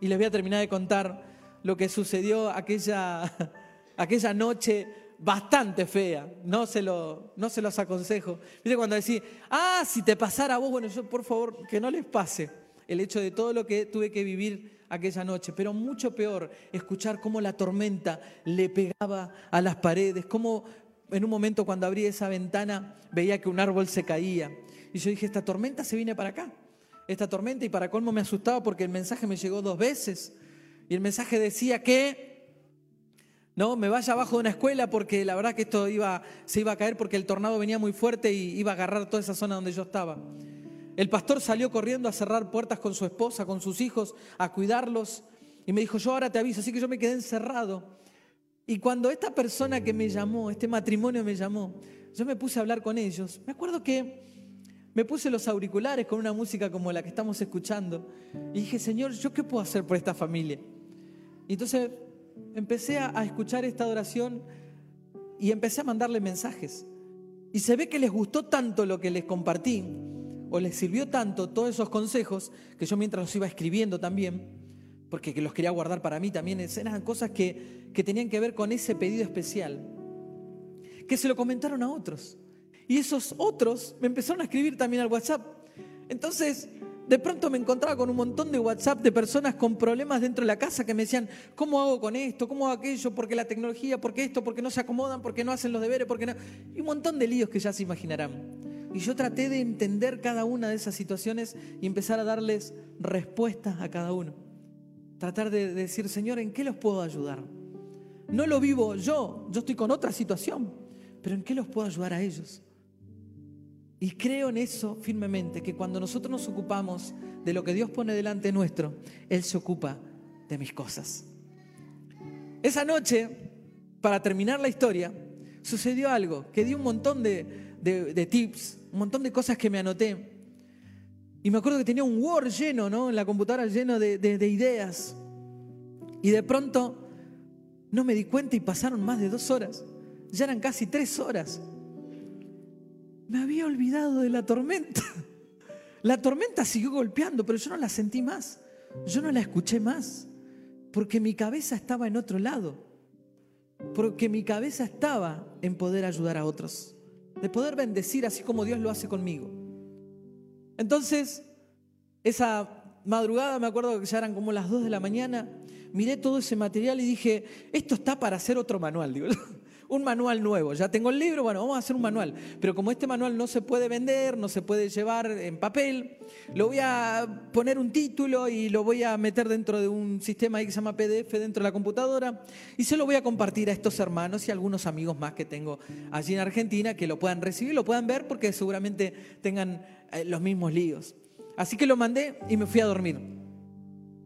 y les voy a terminar de contar lo que sucedió aquella, aquella noche bastante fea. No se, lo, no se los aconsejo. Viste cuando decís, ah, si te pasara a vos, bueno, por favor, que no les pase el hecho de todo lo que tuve que vivir aquella noche, pero mucho peor escuchar cómo la tormenta le pegaba a las paredes, cómo en un momento cuando abrí esa ventana veía que un árbol se caía. Y yo dije, esta tormenta se viene para acá esta tormenta y para colmo me asustaba porque el mensaje me llegó dos veces. Y el mensaje decía que no me vaya abajo de una escuela porque la verdad que esto iba, se iba a caer porque el tornado venía muy fuerte y iba a agarrar toda esa zona donde yo estaba. El pastor salió corriendo a cerrar puertas con su esposa, con sus hijos, a cuidarlos. Y me dijo, yo ahora te aviso, así que yo me quedé encerrado. Y cuando esta persona que me llamó, este matrimonio me llamó, yo me puse a hablar con ellos. Me acuerdo que me puse los auriculares con una música como la que estamos escuchando y dije, Señor, ¿yo qué puedo hacer por esta familia? Y entonces empecé a, escuchar esta adoración y empecé a mandarle mensajes. Y se ve que les gustó tanto lo que les compartí, o les sirvió tanto todos esos consejos que yo mientras los iba escribiendo también, porque los quería guardar para mí también, eran cosas que, que tenían que ver con ese pedido especial, que se lo comentaron a otros. Y esos otros me empezaron a escribir también al WhatsApp. Entonces, de pronto me encontraba con un montón de WhatsApp de personas con problemas dentro de la casa que me decían, ¿cómo hago con esto? ¿Cómo hago aquello? ¿Por qué la tecnología? ¿Por qué esto? ¿Por qué no se acomodan? ¿Por qué no hacen los deberes? ¿Por qué no? Y un montón de líos que ya se imaginarán. Y yo traté de entender cada una de esas situaciones y empezar a darles respuestas a cada uno. Tratar de decir, Señor, ¿en qué los puedo ayudar? No lo vivo yo, yo estoy con otra situación, pero ¿en qué los puedo ayudar a ellos? Y creo en eso firmemente, que cuando nosotros nos ocupamos de lo que Dios pone delante nuestro, Él se ocupa de mis cosas. Esa noche, para terminar la historia, sucedió algo, que di un montón de, tips, un montón de cosas que me anoté. Y me acuerdo que tenía un Word lleno, ¿no? En la computadora lleno de, de ideas. Y de pronto no me di cuenta y pasaron más de dos horas. Ya eran casi tres horas me había olvidado de la tormenta. La tormenta siguió golpeando, pero yo no la sentí más. Yo no la escuché más. Porque mi cabeza estaba en otro lado. Porque mi cabeza estaba en poder ayudar a otros. De poder bendecir así como Dios lo hace conmigo. Entonces, esa madrugada, me acuerdo que ya eran como las 2 de la mañana, miré todo ese material y dije, esto está para hacer otro manual. Digo, un manual nuevo. Ya tengo el libro, bueno, vamos a hacer un manual. Pero como este manual no se puede vender, no se puede llevar en papel, lo voy a poner un título y lo voy a meter dentro de un sistema que se llama PDF dentro de la computadora y se lo voy a compartir a estos hermanos y a algunos amigos más que tengo allí en Argentina que lo puedan recibir, lo puedan ver porque seguramente tengan eh, los mismos líos. Así que lo mandé y me fui a dormir.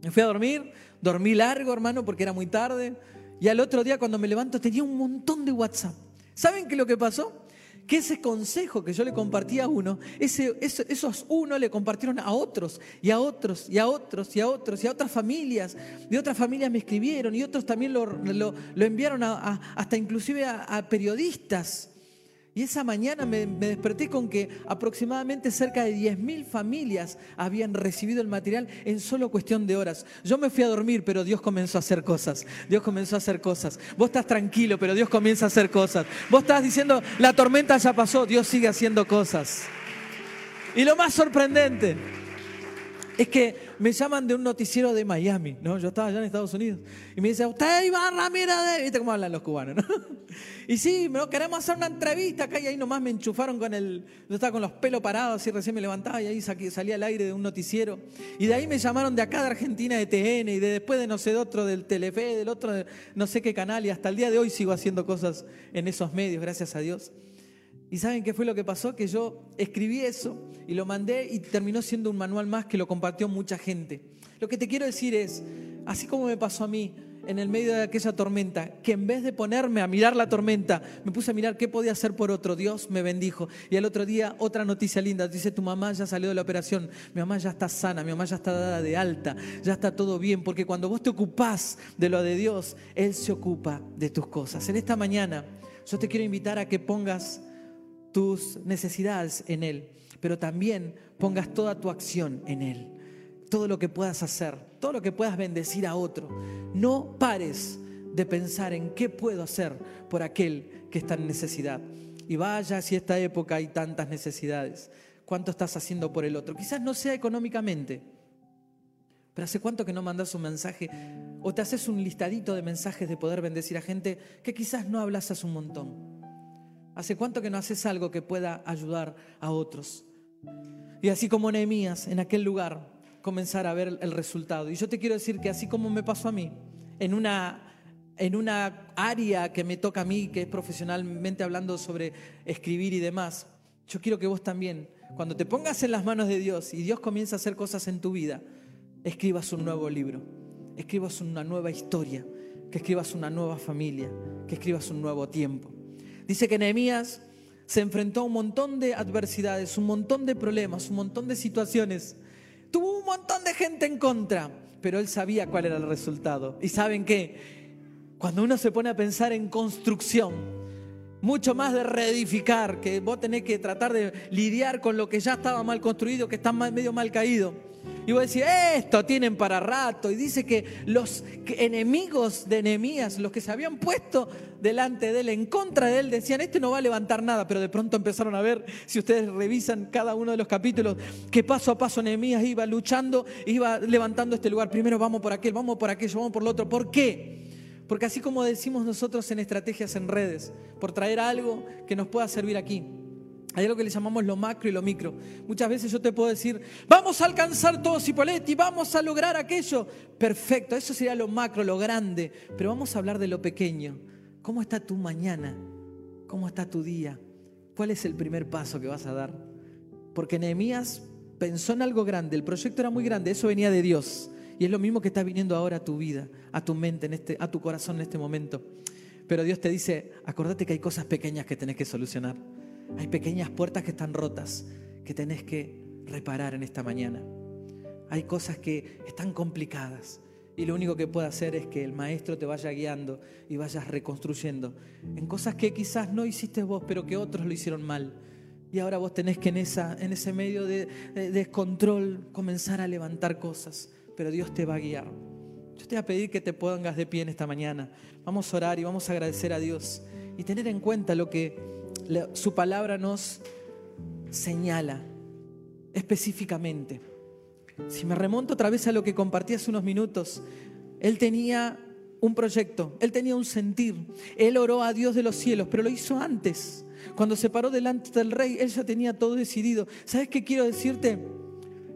Me fui a dormir, dormí largo, hermano, porque era muy tarde. Y al otro día cuando me levanto tenía un montón de WhatsApp. ¿Saben qué lo que pasó? Que ese consejo que yo le compartí a uno, ese, esos uno le compartieron a otros y a otros y a otros y a otros y a otras familias. Y otras familias me escribieron y otros también lo, lo, enviaron hasta inclusive a periodistas. Y esa mañana me, desperté con que aproximadamente cerca de 10.000 familias habían recibido el material en solo cuestión de horas. Yo me fui a dormir, pero Dios comenzó a hacer cosas. Dios comenzó a hacer cosas. Vos estás tranquilo, pero Dios comienza a hacer cosas. Vos estás diciendo, la tormenta ya pasó, Dios sigue haciendo cosas. Y lo más sorprendente es que me llaman de un noticiero de Miami, ¿no? Yo estaba allá en Estados Unidos. Y me dice, usted Iván Ramírez, ¿viste cómo hablan los cubanos, no? Y sí, ¿no? queremos hacer una entrevista acá y ahí nomás me enchufaron con el, yo estaba con los pelos parados, y recién me levantaba y ahí salía al aire de un noticiero. Y de ahí me llamaron de acá de Argentina, de TN, y de después de no sé de otro, del Telefe, del otro, de no sé qué canal, y hasta el día de hoy sigo haciendo cosas en esos medios, gracias a Dios. ¿Y saben qué fue lo que pasó? Que yo escribí eso y lo mandé y terminó siendo un manual más que lo compartió mucha gente. Lo que te quiero decir es, así como me pasó a mí en el medio de aquella tormenta, que en vez de ponerme a mirar la tormenta, me puse a mirar qué podía hacer por otro. Dios me bendijo. Y al otro día, otra noticia linda, dice, tu mamá ya salió de la operación, mi mamá ya está sana, mi mamá ya está dada de alta, ya está todo bien, porque cuando vos te ocupás de lo de Dios, Él se ocupa de tus cosas. En esta mañana, yo te quiero invitar a que pongas tus necesidades en Él, pero también pongas toda tu acción en Él. Todo lo que puedas hacer, todo lo que puedas bendecir a otro. No pares de pensar en qué puedo hacer por aquel que está en necesidad. Y vaya si esta época hay tantas necesidades. ¿Cuánto estás haciendo por el otro? Quizás no sea económicamente, pero ¿hace cuánto que no mandas un mensaje o te haces un listadito de mensajes de poder bendecir a gente que quizás no hablas hace un montón? ¿Hace cuánto que no haces algo que pueda ayudar a otros? Y así como Nehemías en aquel lugar comenzar a ver el resultado. Y yo te quiero decir que así como me pasó a mí, en una, en una área que me toca a mí, que es profesionalmente hablando sobre escribir y demás, yo quiero que vos también, cuando te pongas en las manos de Dios y Dios comienza a hacer cosas en tu vida, escribas un nuevo libro, escribas una nueva historia, que escribas una nueva familia, que escribas un nuevo tiempo. Dice que Nehemías se enfrentó a un montón de adversidades, un montón de problemas, un montón de situaciones. Tuvo un montón de gente en contra, pero él sabía cuál era el resultado. ¿Y saben qué? Cuando uno se pone a pensar en construcción, mucho más de reedificar, que vos tenés que tratar de lidiar con lo que ya estaba mal construido, que está medio mal caído. Y vos decís, esto tienen para rato. Y dice que los enemigos de Nehemías, los que se habían puesto delante de él, en contra de él, decían, este no va a levantar nada. Pero de pronto empezaron a ver, si ustedes revisan cada uno de los capítulos, que paso a paso Nehemías iba luchando, iba levantando este lugar. Primero vamos por aquel, vamos por aquello, vamos por lo otro. ¿Por qué? Porque así como decimos nosotros en estrategias en redes, por traer algo que nos pueda servir aquí, hay algo que le llamamos lo macro y lo micro. Muchas veces yo te puedo decir, vamos a alcanzar todo Cipoletti, vamos a lograr aquello. Perfecto, eso sería lo macro, lo grande. Pero vamos a hablar de lo pequeño. ¿Cómo está tu mañana? ¿Cómo está tu día? ¿Cuál es el primer paso que vas a dar? Porque Nehemías pensó en algo grande, el proyecto era muy grande, eso venía de Dios. Y es lo mismo que está viniendo ahora a tu vida, a tu mente, en este, a tu corazón en este momento. Pero Dios te dice, acordate que hay cosas pequeñas que tenés que solucionar. Hay pequeñas puertas que están rotas que tenés que reparar en esta mañana. Hay cosas que están complicadas y lo único que puede hacer es que el maestro te vaya guiando y vayas reconstruyendo en cosas que quizás no hiciste vos, pero que otros lo hicieron mal. Y ahora vos tenés que en, ese medio de descontrol comenzar a levantar cosas pero Dios te va a guiar. Yo te voy a pedir que te pongas de pie en esta mañana. Vamos a orar y vamos a agradecer a Dios y tener en cuenta lo que su palabra nos señala específicamente. Si me remonto otra vez a lo que compartí hace unos minutos, él tenía un proyecto, él tenía un sentir, él oró a Dios de los cielos, pero lo hizo antes. Cuando se paró delante del rey, él ya tenía todo decidido. ¿Sabes qué quiero decirte?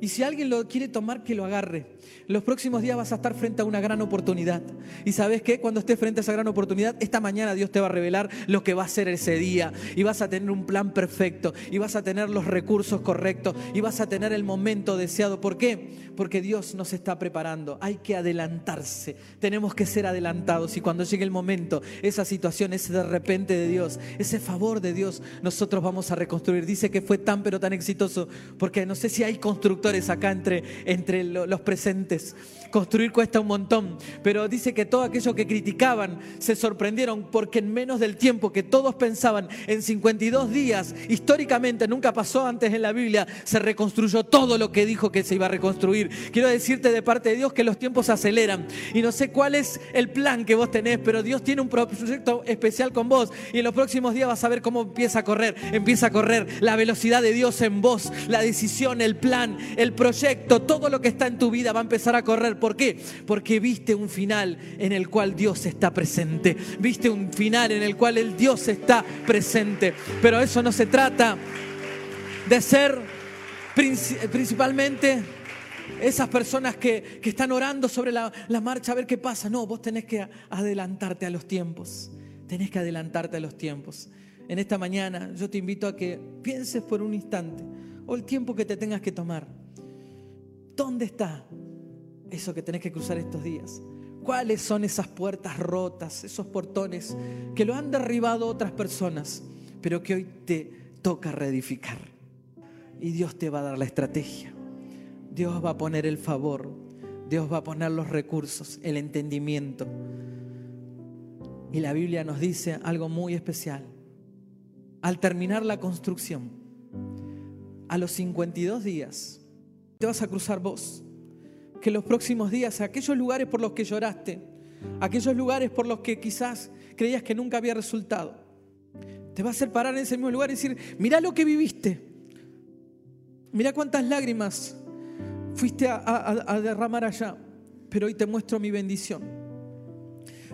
Y si alguien lo quiere tomar, que lo agarre. Los próximos días vas a estar frente a una gran oportunidad. Y sabes qué? Cuando estés frente a esa gran oportunidad, esta mañana Dios te va a revelar lo que va a ser ese día. Y vas a tener un plan perfecto. Y vas a tener los recursos correctos. Y vas a tener el momento deseado. ¿Por qué? Porque Dios nos está preparando. Hay que adelantarse. Tenemos que ser adelantados. Y cuando llegue el momento, esa situación, ese de repente de Dios, ese favor de Dios, nosotros vamos a reconstruir. Dice que fue tan pero tan exitoso. Porque no sé si hay constructores acá entre, entre los presentes Construir cuesta un montón, pero dice que todos aquellos que criticaban se sorprendieron porque en menos del tiempo que todos pensaban, en 52 días, históricamente nunca pasó antes en la Biblia, se reconstruyó todo lo que dijo que se iba a reconstruir. Quiero decirte de parte de Dios que los tiempos se aceleran y no sé cuál es el plan que vos tenés, pero Dios tiene un proyecto especial con vos y en los próximos días vas a ver cómo empieza a correr, empieza a correr la velocidad de Dios en vos, la decisión, el plan, el proyecto, todo lo que está en tu vida va a empezar a correr. ¿Por qué? Porque viste un final en el cual Dios está presente. Viste un final en el cual el Dios está presente. Pero eso no se trata de ser principalmente esas personas que, están orando sobre la, la, marcha a ver qué pasa. No, vos tenés que adelantarte a los tiempos. Tenés que adelantarte a los tiempos. En esta mañana yo te invito a que pienses por un instante o el tiempo que te tengas que tomar. ¿Dónde está eso que tenés que cruzar estos días? ¿Cuáles son esas puertas rotas, esos portones que lo han derribado otras personas, pero que hoy te toca reedificar? Y Dios te va a dar la estrategia. Dios va a poner el favor. Dios va a poner los recursos, el entendimiento. Y la Biblia nos dice algo muy especial. Al terminar la construcción, a los 52 días, te vas a cruzar vos que los próximos días, aquellos lugares por los que lloraste, aquellos lugares por los que quizás creías que nunca había resultado, te va a hacer parar en ese mismo lugar y decir, mira lo que viviste, mira cuántas lágrimas fuiste a, derramar allá, pero hoy te muestro mi bendición.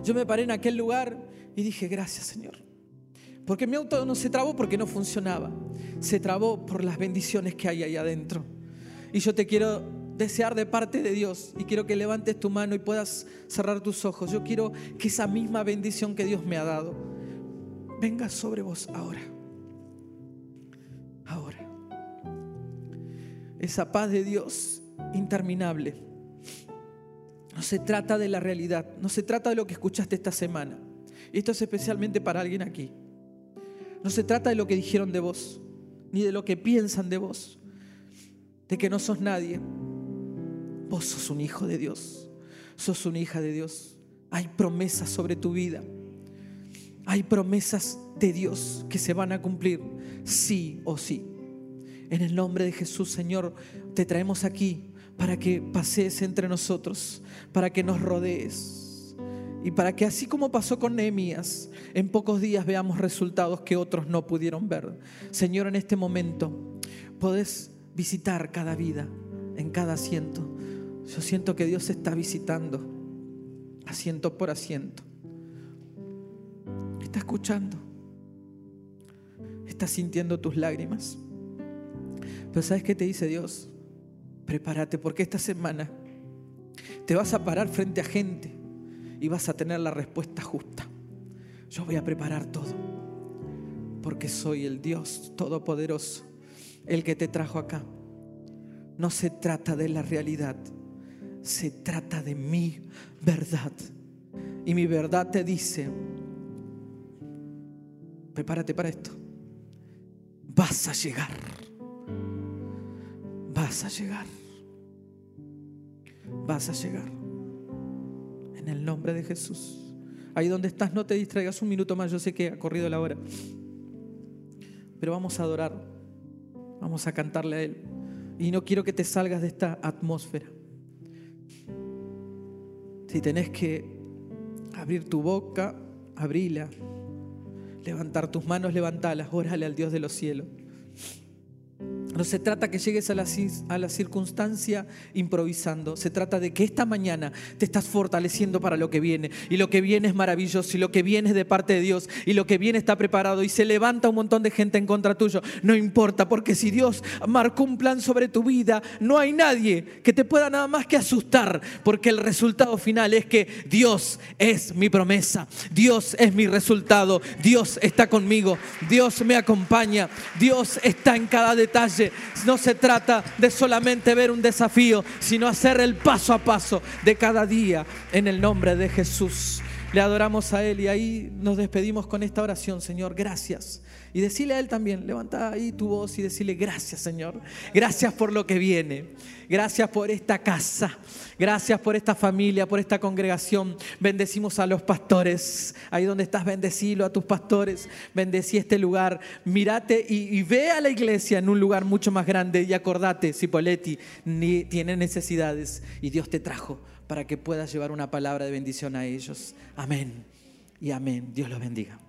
Yo me paré en aquel lugar y dije, gracias Señor. Porque mi auto no se trabó porque no funcionaba. Se trabó por las bendiciones que hay ahí adentro. Y yo te quiero desear de parte de Dios y quiero que levantes tu mano y puedas cerrar tus ojos. Yo quiero que esa misma bendición que Dios me ha dado venga sobre vos ahora. Ahora. Esa paz de Dios interminable. No se trata de la realidad, no se trata de lo que escuchaste esta semana. Esto es especialmente para alguien aquí. No se trata de lo que dijeron de vos, ni de lo que piensan de vos, de que no sos nadie, Vos sos un hijo de Dios, sos una hija de Dios. Hay promesas sobre tu vida. hay promesas de Dios que se van a cumplir, sí o sí. En el nombre de Jesús, Señor, te traemos aquí para que pases entre nosotros, para que nos rodees y para que así como pasó con Nehemías, en pocos días veamos resultados que otros no pudieron ver. Señor, en este momento podés visitar cada vida, en cada asiento. Yo siento que Dios está visitando, asiento por asiento. Está escuchando. Está sintiendo tus lágrimas. Pero ¿sabes qué te dice Dios? Prepárate porque esta semana te vas a parar frente a gente y vas a tener la respuesta justa. Yo voy a preparar todo porque soy el Dios Todopoderoso, el que te trajo acá. No se trata de la realidad, se trata de mi verdad. Y mi verdad te dice, prepárate para esto, vas a llegar, vas a llegar, vas a llegar. En el nombre de Jesús. Ahí donde estás, no te distraigas un minuto más, yo sé que ha corrido la hora. Pero vamos a adorar, vamos a cantarle a Él. Y no quiero que te salgas de esta atmósfera. Si tenés que abrir tu boca, abrila. Levantar tus manos, levantalas, órale al Dios de los cielos. No se trata que llegues a la, a la, circunstancia improvisando. Se trata de que esta mañana te estás fortaleciendo para lo que viene. Y lo que viene es maravilloso. Y lo que viene es de parte de Dios. Y lo que viene está preparado. Y se levanta un montón de gente en contra tuyo. No importa, porque si Dios marcó un plan sobre tu vida, no hay nadie que te pueda nada más que asustar. Porque el resultado final es que Dios es mi promesa. Dios es mi resultado. Dios está conmigo. Dios me acompaña. Dios está en cada detalle no se trata de solamente ver un desafío, sino hacer el paso a paso de cada día en el nombre de Jesús. Le adoramos a Él y ahí nos despedimos con esta oración, Señor, gracias. Y decirle a Él también, levanta ahí tu voz y decirle gracias, Señor. Gracias por lo que viene. Gracias por esta casa. Gracias por esta familia, por esta congregación. Bendecimos a los pastores. Ahí donde estás, bendecilo a tus pastores. Bendecí este lugar. Mírate y, ve a la iglesia en un lugar mucho más grande. Y acordate, Cipoletti tiene necesidades y Dios te trajo para que puedas llevar una palabra de bendición a ellos. Amén y amén. Dios los bendiga.